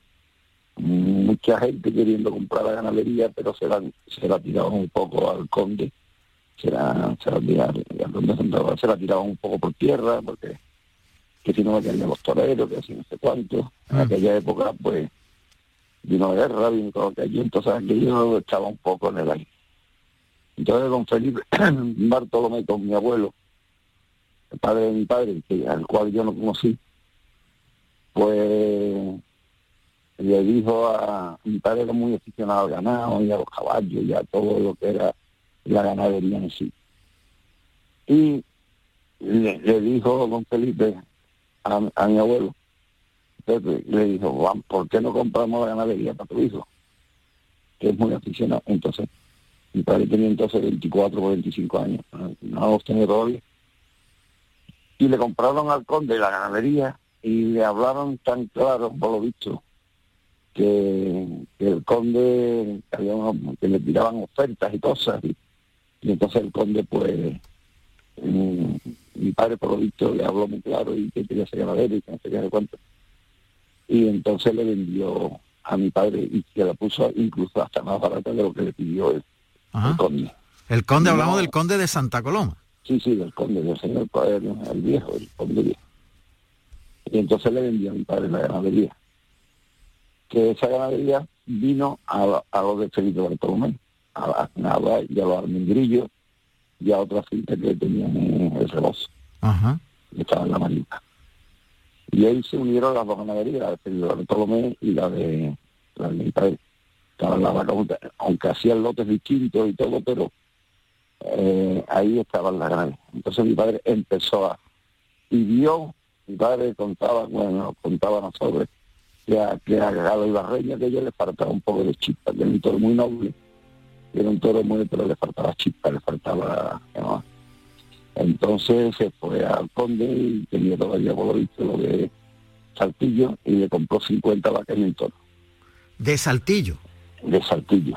mucha gente queriendo comprar la ganadería, pero se la, se la tiraban un poco al conde, se la, se la, tiraban, se la tiraban un poco por tierra, porque que si no me los toreros, que así no sé cuánto. En ah. aquella época, pues, vino guerra, vino todo aquello, entonces aquello estaba un poco en el aire. Entonces don Felipe Bartolomé con mi abuelo, el padre de mi padre, que, al cual yo no conocí, pues le dijo a mi padre era muy aficionado al ganado y a los caballos y a todo lo que era la ganadería en sí. Y le, le dijo don Felipe a, mi abuelo. Entonces le dijo, ¿por qué no compramos la ganadería para tu hijo? Que es muy aficionado. Entonces, mi padre tenía entonces 24 o 25 años, no los tenía todavía. Y le compraron al conde la ganadería y le hablaron tan claro, por lo visto, que, el conde, que le tiraban ofertas y cosas. Y, entonces el conde, pues, mm, mi padre por lo visto le habló muy claro y que quería ser ganadero y que no sé qué cuánto. Y entonces le vendió a mi padre y que la puso incluso hasta más barata de lo que le pidió el, conde. El conde, hablamos del conde de Santa Coloma. Sí, sí, del conde, del señor el, el viejo, el conde viejo. Y entonces le vendió a mi padre la ganadería. Que esa ganadería vino a, a los de Felipe Bartolomé, a, a, y a los almendrillos y a otra finca que tenían en el rebozo. Ajá. Que estaba en la marina. Y ahí se unieron las dos ganaderías, la de Bartolomé y la de la de mi padre. Estaban la vaca, aunque hacían lotes distintos y todo, pero eh, ahí estaban las grandes. Entonces mi padre empezó a... Y vio, mi padre contaba, bueno, contaba nosotros, que a, que a Galo Ibarreña que yo le faltaba un poco de chispa, que era un muy noble, era un toro muy, pero le faltaba chispa, le faltaba... Entonces se fue al conde y tenía todavía por lo visto lo de Saltillo y le compró 50 vacas y un toro. De Saltillo. De Saltillo.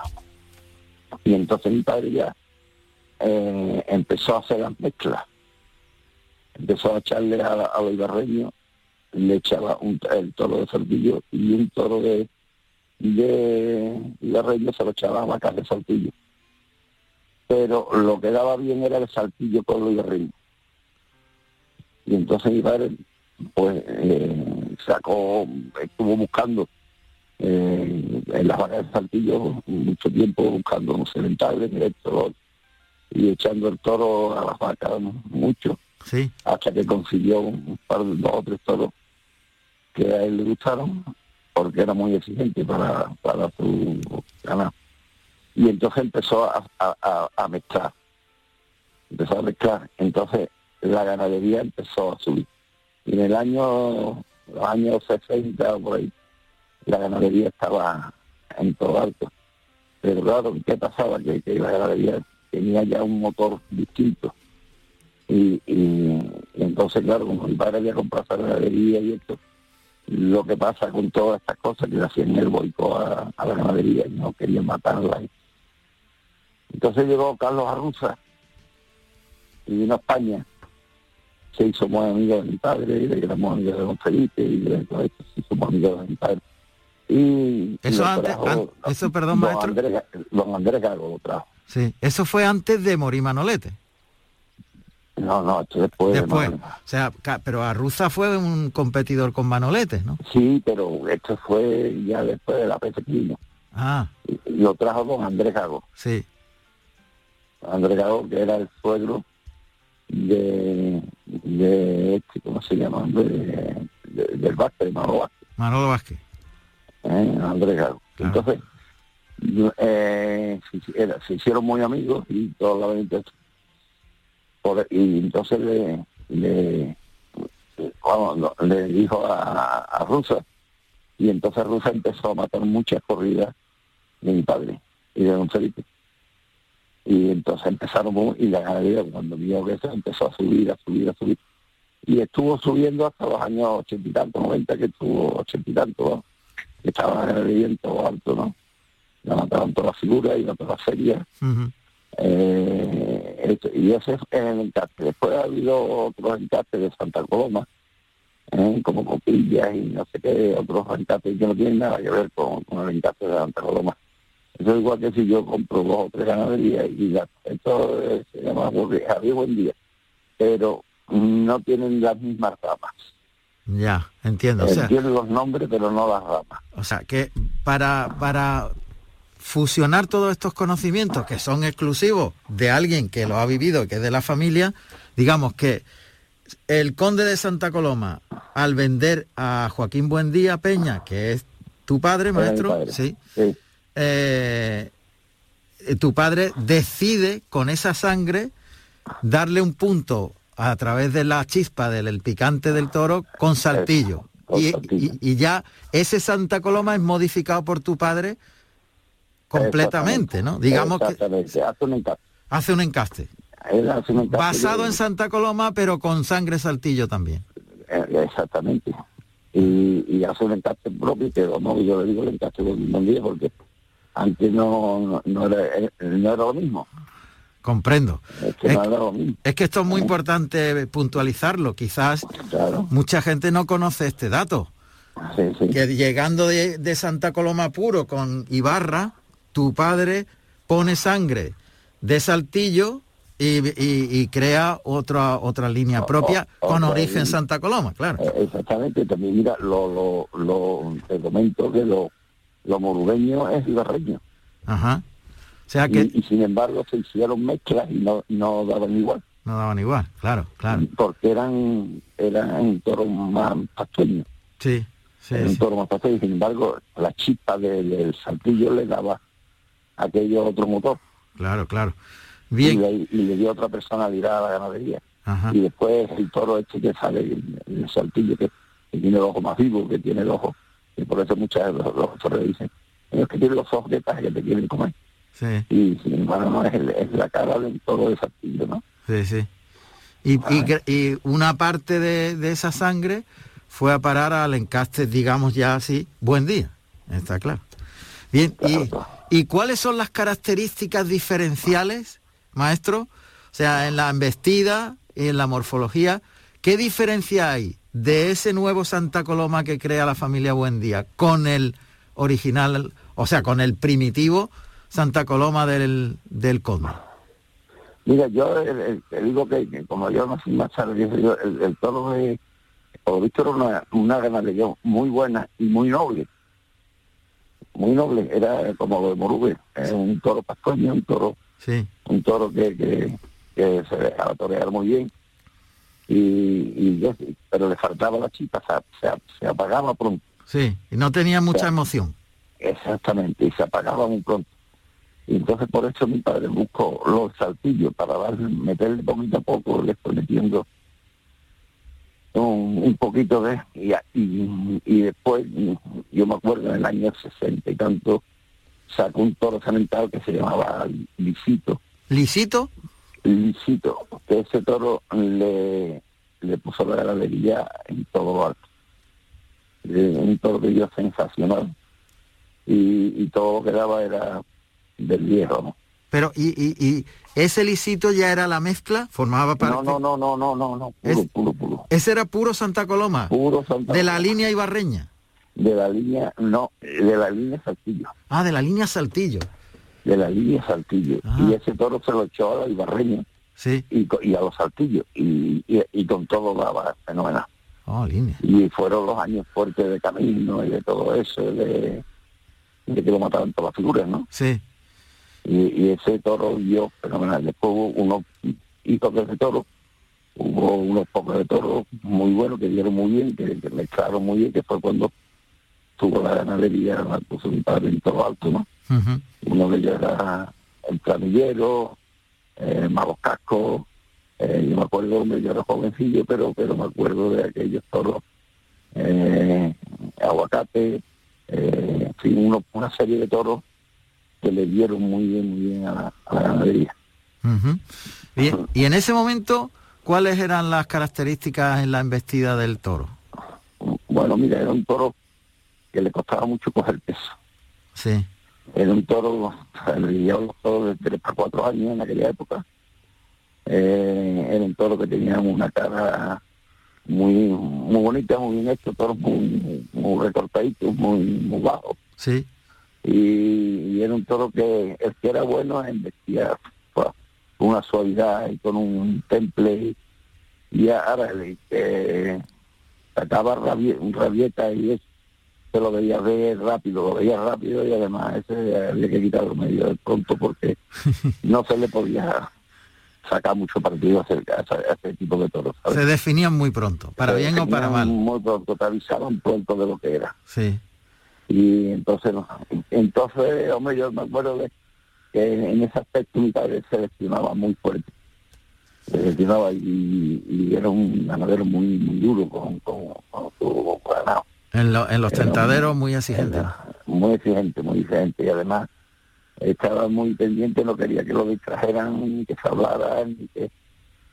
Y entonces mi padre ya eh, empezó a hacer las mezclas. Empezó a echarle a, a los ibarreños, le echaba un, el toro de Saltillo y un toro de, de ibarreño se lo echaba a vacas de Saltillo. Pero lo que daba bien era el Saltillo con los ibarreños. Y entonces mi padre pues eh, sacó, estuvo buscando eh, en las vacas de Saltillo mucho tiempo buscando un sedentario directo y echando el toro a las vacas mucho sí. hasta que consiguió un par de dos o tres toros que a él le gustaron porque era muy exigente para, para su ganado y entonces empezó a, mezclar empezó a mezclar entonces la ganadería empezó a subir y en el año años 60 por ahí la ganadería estaba en todo alto. Pero claro, ¿qué pasaba? Que, la ganadería tenía ya un motor distinto. Y entonces, claro, como mi padre había comprado esa ganadería y esto, lo que pasa con todas estas cosas que le hacían el boicot a, a, la ganadería y no querían matarla. Entonces llegó Carlos Arruza y vino a España. Se hizo muy amigo de mi padre, y éramos amigos de Don Felipe, y de todo esto, se hizo muy amigo de mi padre y eso antes, an, eso perdón don maestro Andrés, don Andrés Gago lo trajo sí eso fue antes de morir Manolete no no esto después después de o sea pero Arruza fue un competidor con Manolete no sí pero esto fue ya después de la Pesequino ah lo trajo don Andrés Gago sí Andrés Gago que era el suegro de de este cómo se llama de, de, del Vázquez de Manolo Vázquez Manolo Vázquez ¿eh? Andrés Gago. Claro. Entonces, eh, se, era, se, hicieron muy amigos y toda la venta. Por, y entonces le, le, bueno, le dijo a, a, Rusa, y entonces Rusa empezó a matar muchas corridas de mi padre y de don Felipe. Y entonces empezaron, y la ganadería cuando vio que eso empezó a subir, a subir, a subir. Y estuvo subiendo hasta los años ochenta y tantos, noventa, que estuvo ochenta y tantos, ¿no? estaba en el viento alto, ¿no? La mataron todas las figuras y todas las ferias. Uh -huh. eh, esto, y ese es el encarte. Después ha habido otros encartes de Santa Coloma, eh, como copillas y no sé qué, otros encartes que no tienen nada que ver con, con el encarte de Santa Coloma. Eso es igual que si yo compro dos o tres ganaderías y la, esto eh, se llama Javier Buen Día, pero no tienen las mismas ramas. Ya, entiendo. O sea, Entiendo los nombres, pero no las ramas. O sea, que para, para fusionar todos estos conocimientos que son exclusivos de alguien que lo ha vivido, que es de la familia, digamos que el conde de Santa Coloma, al vender a Joaquín Buendía Peña, que es tu padre, maestro, padre. sí, sí. Eh, tu padre decide con esa sangre darle un punto a través de la chispa del el picante del toro con saltillo. Con y, saltillo. y, y, ya ese Santa Coloma es modificado por tu padre completamente, ¿no? Digamos que hace un encaste. hace un encaste. Hace un encaste Basado de... en Santa Coloma, pero con sangre saltillo también. Eh, exactamente. Y, y, hace un encaste propio, pero no, yo le digo el encaste de un día porque antes no, no, era, eh, no era lo mismo. Comprendo. Es que, es, mismo. es esto es muy importante puntualizarlo. Quizás claro. mucha gente no conoce este dato. Sí, sí. Que llegando de, de, Santa Coloma puro con Ibarra, tu padre pone sangre de Saltillo y, y, y crea otra otra línea propia o, con o, origen y, Santa Coloma, claro. Eh, exactamente. También mira, lo, lo, lo te comento que lo, lo morubeño es ibarreño. Ajá. O sea que... Y, sin embargo se hicieron mezclas y no, no daban igual. No daban igual, claro, claro. Porque eran, eran toros más pequeños. Sí, sí. Eran sí. toros más pequeños. Sin embargo, la chispa del, del saltillo le daba aquello otro motor. Claro, claro. Bien. Y le, y le dio otra personalidad a la ganadería. Ajá. Y después el toro este que sale, el, el saltillo que, que, tiene el ojo más vivo, que tiene el ojo, y por eso muchas los, los toros dicen, es que tiene los ojos de que te quieren comer. Sí. Y sin embargo no es, el, es la cara del toro de Saltillo, ¿no? Sí, sí. Y, y, y, una parte de, de, esa sangre fue a parar al encaste, digamos ya así, buen día, está claro. Bien, y, ¿y cuáles son las características diferenciales, maestro? O sea, en la embestida y en la morfología, ¿qué diferencia hay de ese nuevo Santa Coloma que crea la familia Buendía con el original, o sea, con el primitivo Santa Coloma del, del Conde? Mira, yo eh, eh, te digo que, como yo nací más tarde, yo, el, el toro de, era una, una ganadería muy buena y muy noble. Muy noble, era como lo de Morube, era un toro pastoño, un toro, Sí. un toro que, que, que se dejaba torear muy bien. Y, y yo- pero le faltaba la chispa, se, se, se apagaba pronto. Sí, y no tenía mucha emoción. Exactamente, y se apagaba muy pronto. Y entonces por eso mi padre buscó los saltillos para darle, meterle poquito a poco, le estoy metiendo un, un poquito de... Y, y, y después, yo me acuerdo, en el año sesenta y tanto, sacó un toro cementado que se llamaba Lisito. ¿Lisito? Lisito, que ese toro le, le puso la ganadería en todo lo alto. Eh, un toro que yo sensacional. Y, y todo lo que daba era del viejo, ¿no? Pero, y, y, y ese lisito ya era la mezcla? ¿Formaba parte? No, no, no, no, no, no, no, puro, Es- puro, puro. Ese era puro Santa Coloma. Puro Santa De la línea ibarreña. De la línea, no, de la línea Saltillo. Ah, de la línea Saltillo. De la línea Saltillo. Ah. Y ese toro se lo echó a la Ibarreña Sí. y, y a los Saltillos. Y, y, y con todo daba fenomenal. Oh, línea. Y fueron los años fuertes de camino y de todo eso, de, de que lo mataban todas las figuras, ¿no? Sí. Y, y ese toro dio fenomenal. Después hubo unos hijos de ese toro, hubo unos pocos de toros muy buenos que dieron muy bien, que, que mezclaron muy bien, que fue cuando tuvo la ganadería, la puso mi padre en todo alto, ¿no? Uno de ellos era el planillero, eh, Malos Cascos, eh, yo me acuerdo, hombre, yo era jovencillo, pero pero me acuerdo de aquellos toros, eh, aguacate, eh, en fin, uno- una serie de toros que le dieron muy bien, muy bien a la, a la ganadería. Bien, y en ese momento, ¿cuáles eran las características en la embestida del toro? Bueno, mira, era un toro que le costaba mucho coger peso. Sí. Era un toro, los toros de 3 para 4 años en aquella época. Eh, era un toro que tenía una cara muy muy bonita, muy bien hecho, toros muy, muy recortaditos, muy, muy bajos. Sí. Y, y era un toro que el que era bueno embestía pues, con una suavidad y con un temple. Y ahora el que sacaba rabie- rabieta y eso, se lo veía ver rápido, lo veía rápido y además ese había que quitarlo medio de pronto porque no se le podía sacar mucho partido a ese, a ese tipo de toros. ¿sabes? Se definían muy pronto, para Se bien o para mal. Muy pronto, te avisaban pronto de lo que era. Sí. Y entonces, entonces, hombre, yo me acuerdo de que en ese aspecto mi padre seleccionaba muy fuerte. Seleccionaba y, y era un ganadero muy, muy duro con, con, con su ganado. En, lo- en los Era tentaderos muy exigentes. muy exigente, muy exigente y además estaba muy pendiente, no quería que lo distrajeran, ni que se hablaran, ni que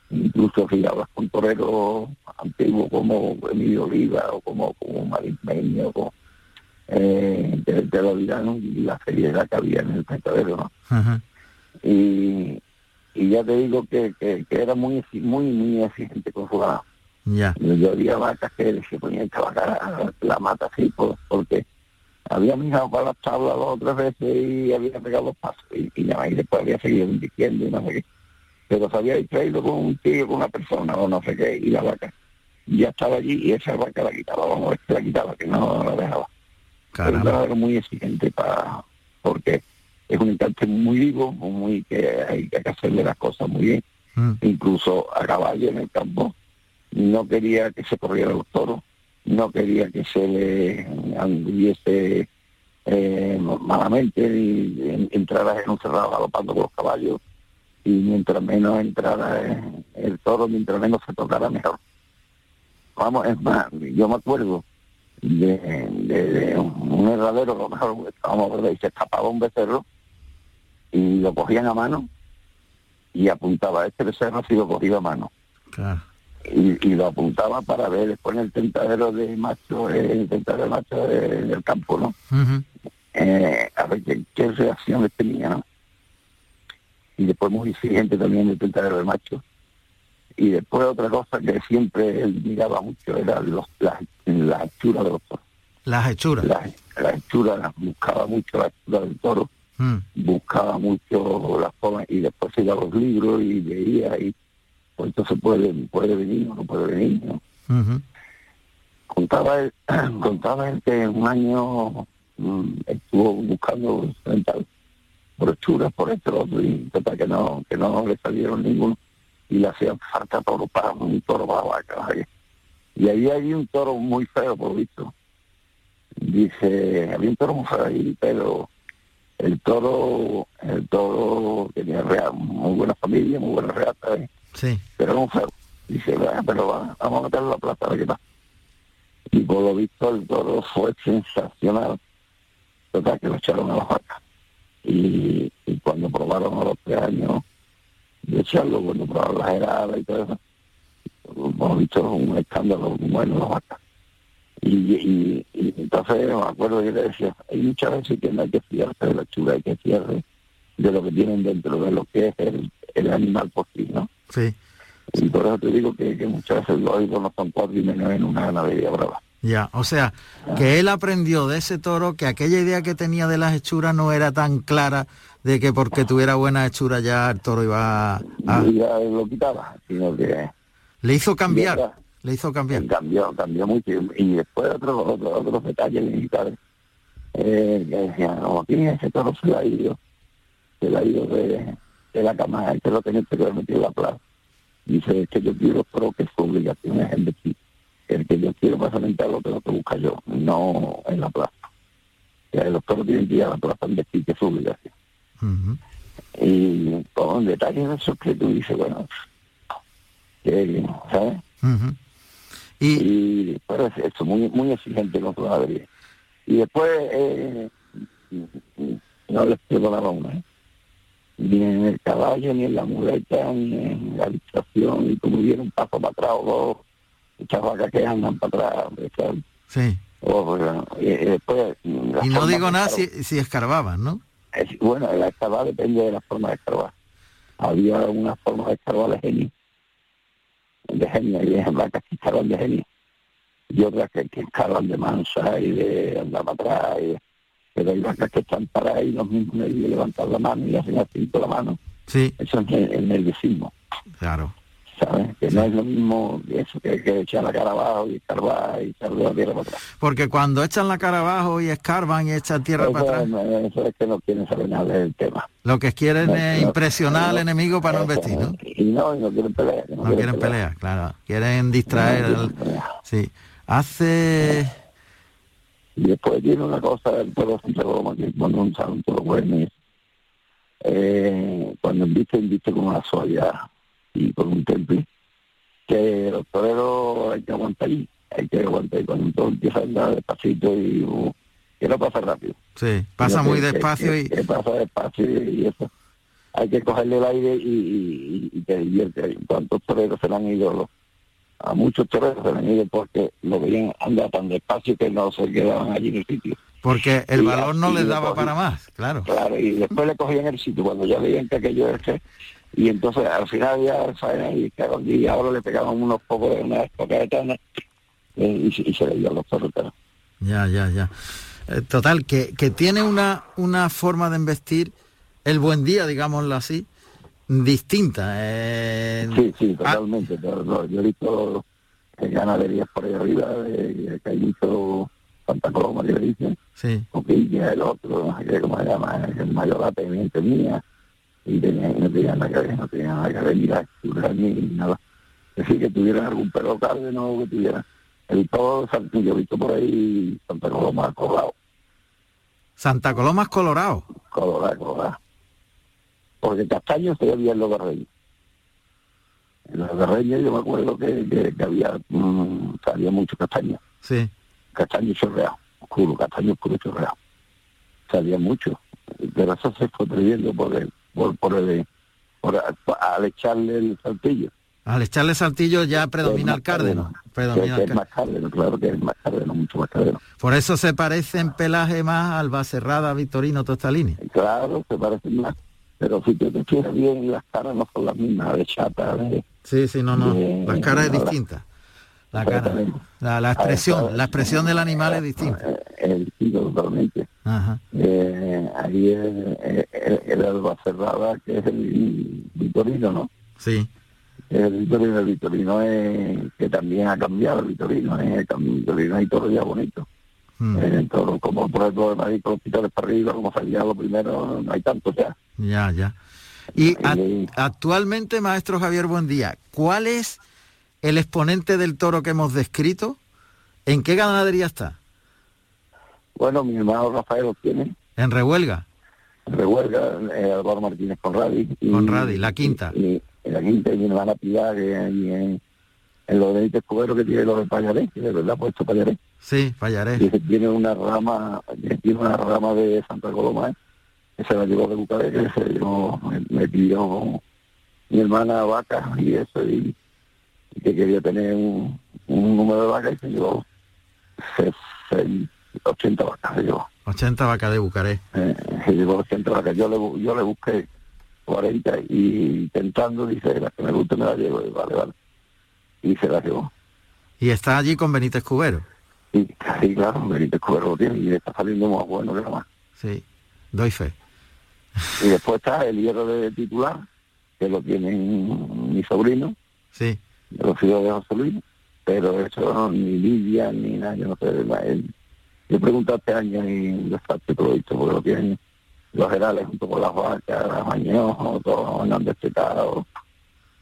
incluso si hablas con toreros antiguos como Emilio Oliva o como, como Marín Peña o como, eh, te, te lo dirán ¿no? y la seriedad que había en el. Ajá. Y, y ya te digo que, que, que era muy muy muy exigente con su ganado. Ya. Yo había vacas que se ponían a vaca la mata así por- porque había mirado para las tablas dos o tres veces y había pegado los pasos y, y nada, y después había seguido insistiendo y no sé qué. Pero se había distraído con un tío, con una persona o no sé qué, y la vaca ya estaba allí y esa vaca la quitaba, vamos la quitaba, que no la dejaba. Era un ganadero muy exigente para porque es un encante muy vivo, muy que hay que hacerle las cosas muy bien Mm. incluso a caballo en el campo, no quería que se corrieran los toros, no quería que se le anduviese eh, malamente y en- entrara en un cerrado galopando con los caballos y mientras menos entrara el toro, mientras menos se tocara mejor. Vamos, es más, yo me acuerdo de, de- de un herradero, a lo mejor estábamos a ver, y se escapaba un becerro y lo cogían a mano y apuntaba, este becerro ha sido cogido a mano. Claro. Y, y lo apuntaba para ver después en el tentadero de macho, eh, el tentadero de macho de- del campo, ¿no? Eh, a ver qué, qué reacción tenía, ¿no? Y después muy exigente también el tentadero de macho. Y después otra cosa que siempre él miraba mucho era los, las, las hechuras de los toros. Las hechuras. Las, las hechuras, las buscaba mucho la hechura del toro, Mm. buscaba mucho las formas y después se iba a los libros y veía y pues entonces puede, puede venir o no puede venir, contaba él, contaba él que un año mm, estuvo buscando por hechuras, por esto, y total que no, que no le salieron ninguno y le hacían falta toro para un toro para vaca. ¿vale? Y ahí un toro muy feo, por visto. Dice, había un toro muy feo ahí, pero el toro, el toro tenía muy buena familia, muy buena reata, ¿eh? Sí. pero era un feo. Dice, "Bueno, pero va, vamos a meterlo a la plaza, a ver qué pasa y por lo visto el toro fue sensacional. Total, que lo echaron a la vaca. Y, y cuando probaron a los tres años de echarlo, cuando probaron las heladas y todo eso, hemos visto un escándalo bueno la vaca. Y, y, y entonces me acuerdo que le decía, hay muchas veces que no hay que fiarse de la chula, hay que fiarse de lo que tienen dentro, de lo que es el, el animal por sí, ¿no? Sí. Y por eso te digo que, que muchas veces los hijos no son cuatro y menos en una ganadería brava. Ya, o sea, que él aprendió de ese toro que aquella idea que tenía de las hechuras no era tan clara de que porque tuviera buena hechura ya el toro iba a... Ya lo quitaba, sino que Le hizo cambiar, le hizo cambiar. cambió, cambió mucho. Y después otros otros otros detalles militares eh, que decían, no, aquí ese toro se le ha ido, se le ha ido de, de la cama, este lo tenía que haber metido en la plaza. Dice, es que yo quiero, pero que su obligación es el vestir. El que yo quiero para alimentar lo tengo que buscar yo, no en la plaza. O sea, los toros tienen que ir a la plaza en vestir, que es su obligación. Y con detalles de esos que tú dices, bueno, que, ¿sabes? Y, pero es eso, muy, muy exigente con su ganadería. Y después eh, no les perdonaba una, ¿eh? ni en el caballo, ni en la muleta, ni en la distracción, y como hubiera un paso para atrás o dos, muchas vacas que andan para atrás, ¿sabes? Sí. O, bueno, y, y después, la Y no digo nada si, si escarbaban, ¿no? Es- bueno, la escarbar depende de la forma de escarbar. Había una forma de escarbar de genio, de genio, y hay vacas que escarban de genio, y otras que, que escarban de mansa y de andar para atrás, y- pero hay vacas que están paradas y los mismos nervios levantan la mano y hacen así con la mano. Sí, Eso es el, el nerviosismo, claro. ¿Sabes? Que no es lo mismo eso que, que echar la cara abajo y escarbar y echar la tierra para atrás. Porque cuando echan la cara abajo y escarban y echan tierra para Eso, atrás, es- eso es que no quieren saber nada del tema. lo que quieren No, es no, impresionar al no, enemigo para no investir, ¿no? Y no, y no quieren pelear. No quieren pelear, claro. Quieren distraer. No quieren pelear. Sí. Hace... Y después tiene una cosa del pueblo Roma, que cuando un santo lo bueno, eh, cuando invite, invite con una suavidad y con un temple, que los toreros hay que aguantar ahí, hay que aguantar ahí cuando todo empieza a andar despacito y uh, que no pasa rápido. Sí, pasa muy que- despacio que- y... que pasa despacio y, y eso. Hay que cogerle el aire y, y, y te divierte. ¿Cuántos toreros se le han ido? Los- a muchos toreros se han ido porque lo veían andar tan despacio que no se quedaban allí en el sitio. Porque el Y valor no les daba para más, claro. Claro, y después le cogían el sitio cuando ya veían que aquello era que y entonces al final ya faena y que y ahora le pegaban unos pocos de una escopeta eh, y, se- y se le dio a los toreros. Ya, ya, ya. Eh, Total, que, que tiene una, una forma de investir el buen día, digámoslo así, distinta. eh, Sí, sí, ah, totalmente. no, yo he visto ganaderías por ahí arriba, hay mucho Santa Coloma que le dicen, sí, Coquilla, el otro, no sé qué, cómo se llama, el mayor la mía, y tenía, no tenía nada que ver, no tenía nada que ver, ni la ni nada. Es decir, que tuvieran algún pelo cárdeno, que tuvieran el todo Santo, yo he visto por ahí Santa Coloma, Colorado, Santa Coloma es Colorado. Colorado, Colorado. Porque castaños se veía en los guerreños. En los guerreños yo me acuerdo que, que, que había, mm, salía mucho castaño, Sí, castaño chorreado, oscuro, castaño oscuro chorreado. Salía mucho, pero eso se fue perdiendo por el, por, por el, por, al echarle el saltillo. Al echarle saltillo ya predomina el cárdeno. Predomina Que- que el es más cárdeno, claro que es más cárdeno, mucho más cárdeno. Por eso se parece en pelaje más al Baserrada Victorino Tostalini. Claro, se parecen más. Pero si te, te fijas bien, las caras no son las mismas, de chata, de... Sí, sí, no, no. de- La cara es distinta. La cara. La, la expresión, la expresión del animal es distinta. Es distinto totalmente. Ajá. Eh, ahí es, es- es el alba cerrada, que es el Vitorino, ¿no? Sí. El Vitorino, el Vitorino es, que también ha cambiado, el Vitorino, ¿eh? el Vitorino hay todo ya bonito. Mm. Eh, todo, como por ejemplo de Madrid con los para arriba, como salía lo primero, no hay tanto ya. Ya, ya. Y ac- actualmente, maestro Javier Buendía, ¿cuál es el exponente del toro que hemos descrito? ¿En qué ganadería está? Bueno, mi hermano Rafael lo tiene, En Rehuelga, Rehuelga, eh, Álvaro Martínez Conradi. y- Conradi, la quinta. Y, y la quinta y mi hermana Pilar, que ahí en, en los de Escudero que tiene los de Payaré, que de verdad ha puesto Payaré. sí, fallaré. Dice, tiene una rama, tiene una rama de Santa Coloma, ¿eh? que se la llevó de Bucaré, que se llevó, me, me pidió mi hermana vaca y eso, y, y que quería tener un, un número de vacas y se llevó se- se- 80 vacas, se llevó. 80 vacas de Bucaré. Eh, se llevó 80 vacas. Yo le, yo le busqué 40 y intentando, dice, la que me guste me la llevo, y vale, vale. Y se la llevó. Y está allí con Benítez Cubero. Y sí, claro, Benítez Cubero lo tiene y está saliendo más bueno que la más. Sí, doy fe. Y después está el hierro de titular, que lo tienen mi sobrino, Sí. Los hijos de José Luis, pero eso ni Lidia ni nada, yo no sé, él. Yo pregunté este año y despacho todo esto, porque lo tienen los gerales junto con las vacas, las mañojos, todos andan despetados.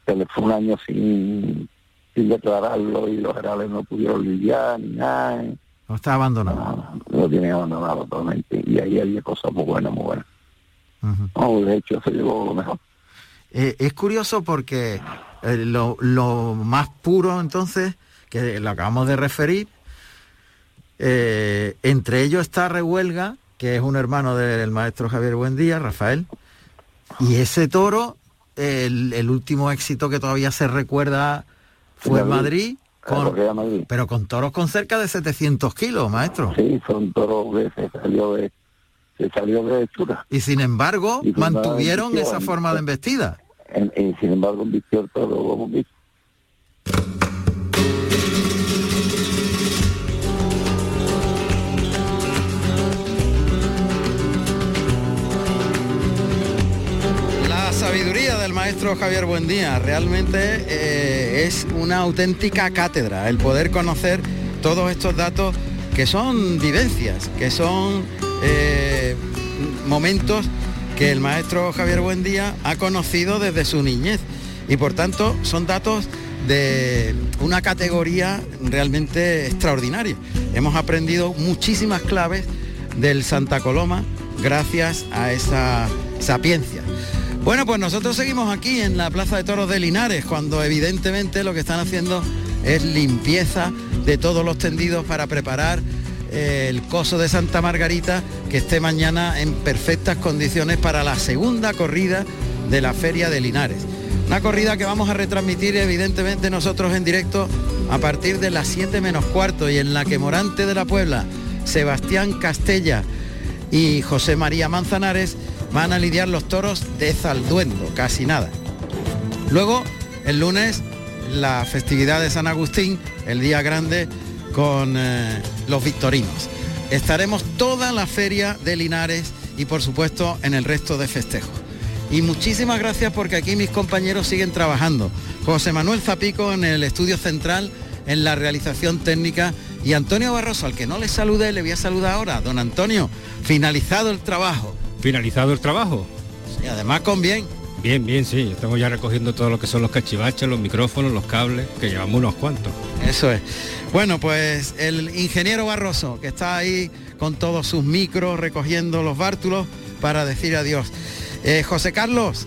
Se les fue un año sin, sin declararlo y los gerales no pudieron lidiar ni nada. No está abandonado. Lo tienen abandonado totalmente. Y ahí había cosas muy buenas, muy buenas. No, de hecho se llevó lo mejor. Eh, es curioso porque eh, lo, lo más puro entonces, que lo acabamos de referir, eh, entre ellos está Rehuelga, que es un hermano del maestro Javier Buendía, Rafael, y ese toro, el, el último éxito que todavía se recuerda fue en Madrid, con- pero con toros con cerca de 700 kilos, maestro. Sí, son toros que se salió de, se salió de hechura. Y sin embargo, Y mantuvieron esa forma de embestida. En- sin embargo, el toro como un bicho. La sabiduría del maestro Javier Buendía realmente eh, es una auténtica cátedra, el poder conocer todos estos datos que son vivencias, que son eh, momentos que el maestro Javier Buendía ha conocido desde su niñez y por tanto son datos de una categoría realmente extraordinaria. Hemos aprendido muchísimas claves del Santa Coloma gracias a esa sapiencia. Bueno, pues nosotros seguimos aquí en la Plaza de Toros de Linares, cuando evidentemente lo que están haciendo es limpieza de todos los tendidos para preparar el coso de Santa Margarita que esté mañana en perfectas condiciones para la segunda corrida de la Feria de Linares. Una corrida que vamos a retransmitir evidentemente nosotros en directo a partir de las 7 menos cuarto y en la que Morante de la Puebla, Sebastián Castella y José María Manzanares van a lidiar los toros de Zalduendo, casi nada. Luego, el lunes, la festividad de San Agustín, el día grande con eh, los victorinos. Estaremos toda la feria de Linares y por supuesto en el resto de festejos. Y muchísimas gracias porque aquí mis compañeros siguen trabajando. José Manuel Zapico en el estudio central, en la realización técnica y Antonio Barroso, al que no le saludé, le voy a saludar ahora. Don Antonio, finalizado el trabajo. Finalizado el trabajo. Y además con bien. Bien, bien, sí. Estamos ya recogiendo todo lo que son los cachivaches, los micrófonos, los cables, que llevamos unos cuantos. Eso es. Bueno, pues el ingeniero Barroso, que está ahí con todos sus micros, recogiendo los bártulos para decir adiós. Eh, José Carlos,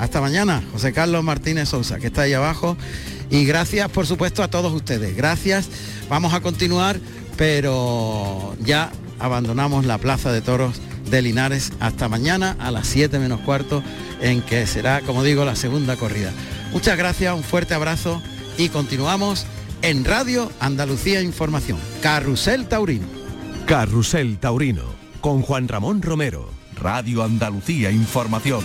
hasta mañana. José Carlos Martínez Sousa, que está ahí abajo. Y gracias, por supuesto, a todos ustedes. Gracias. Vamos a continuar, pero ya abandonamos la Plaza de Toros de Linares hasta mañana a las 7 menos cuarto, en que será, como digo, la segunda corrida. Muchas gracias, un fuerte abrazo y continuamos en Radio Andalucía Información. Carrusel Taurino. Carrusel Taurino con Juan Ramón Romero. Radio Andalucía Información.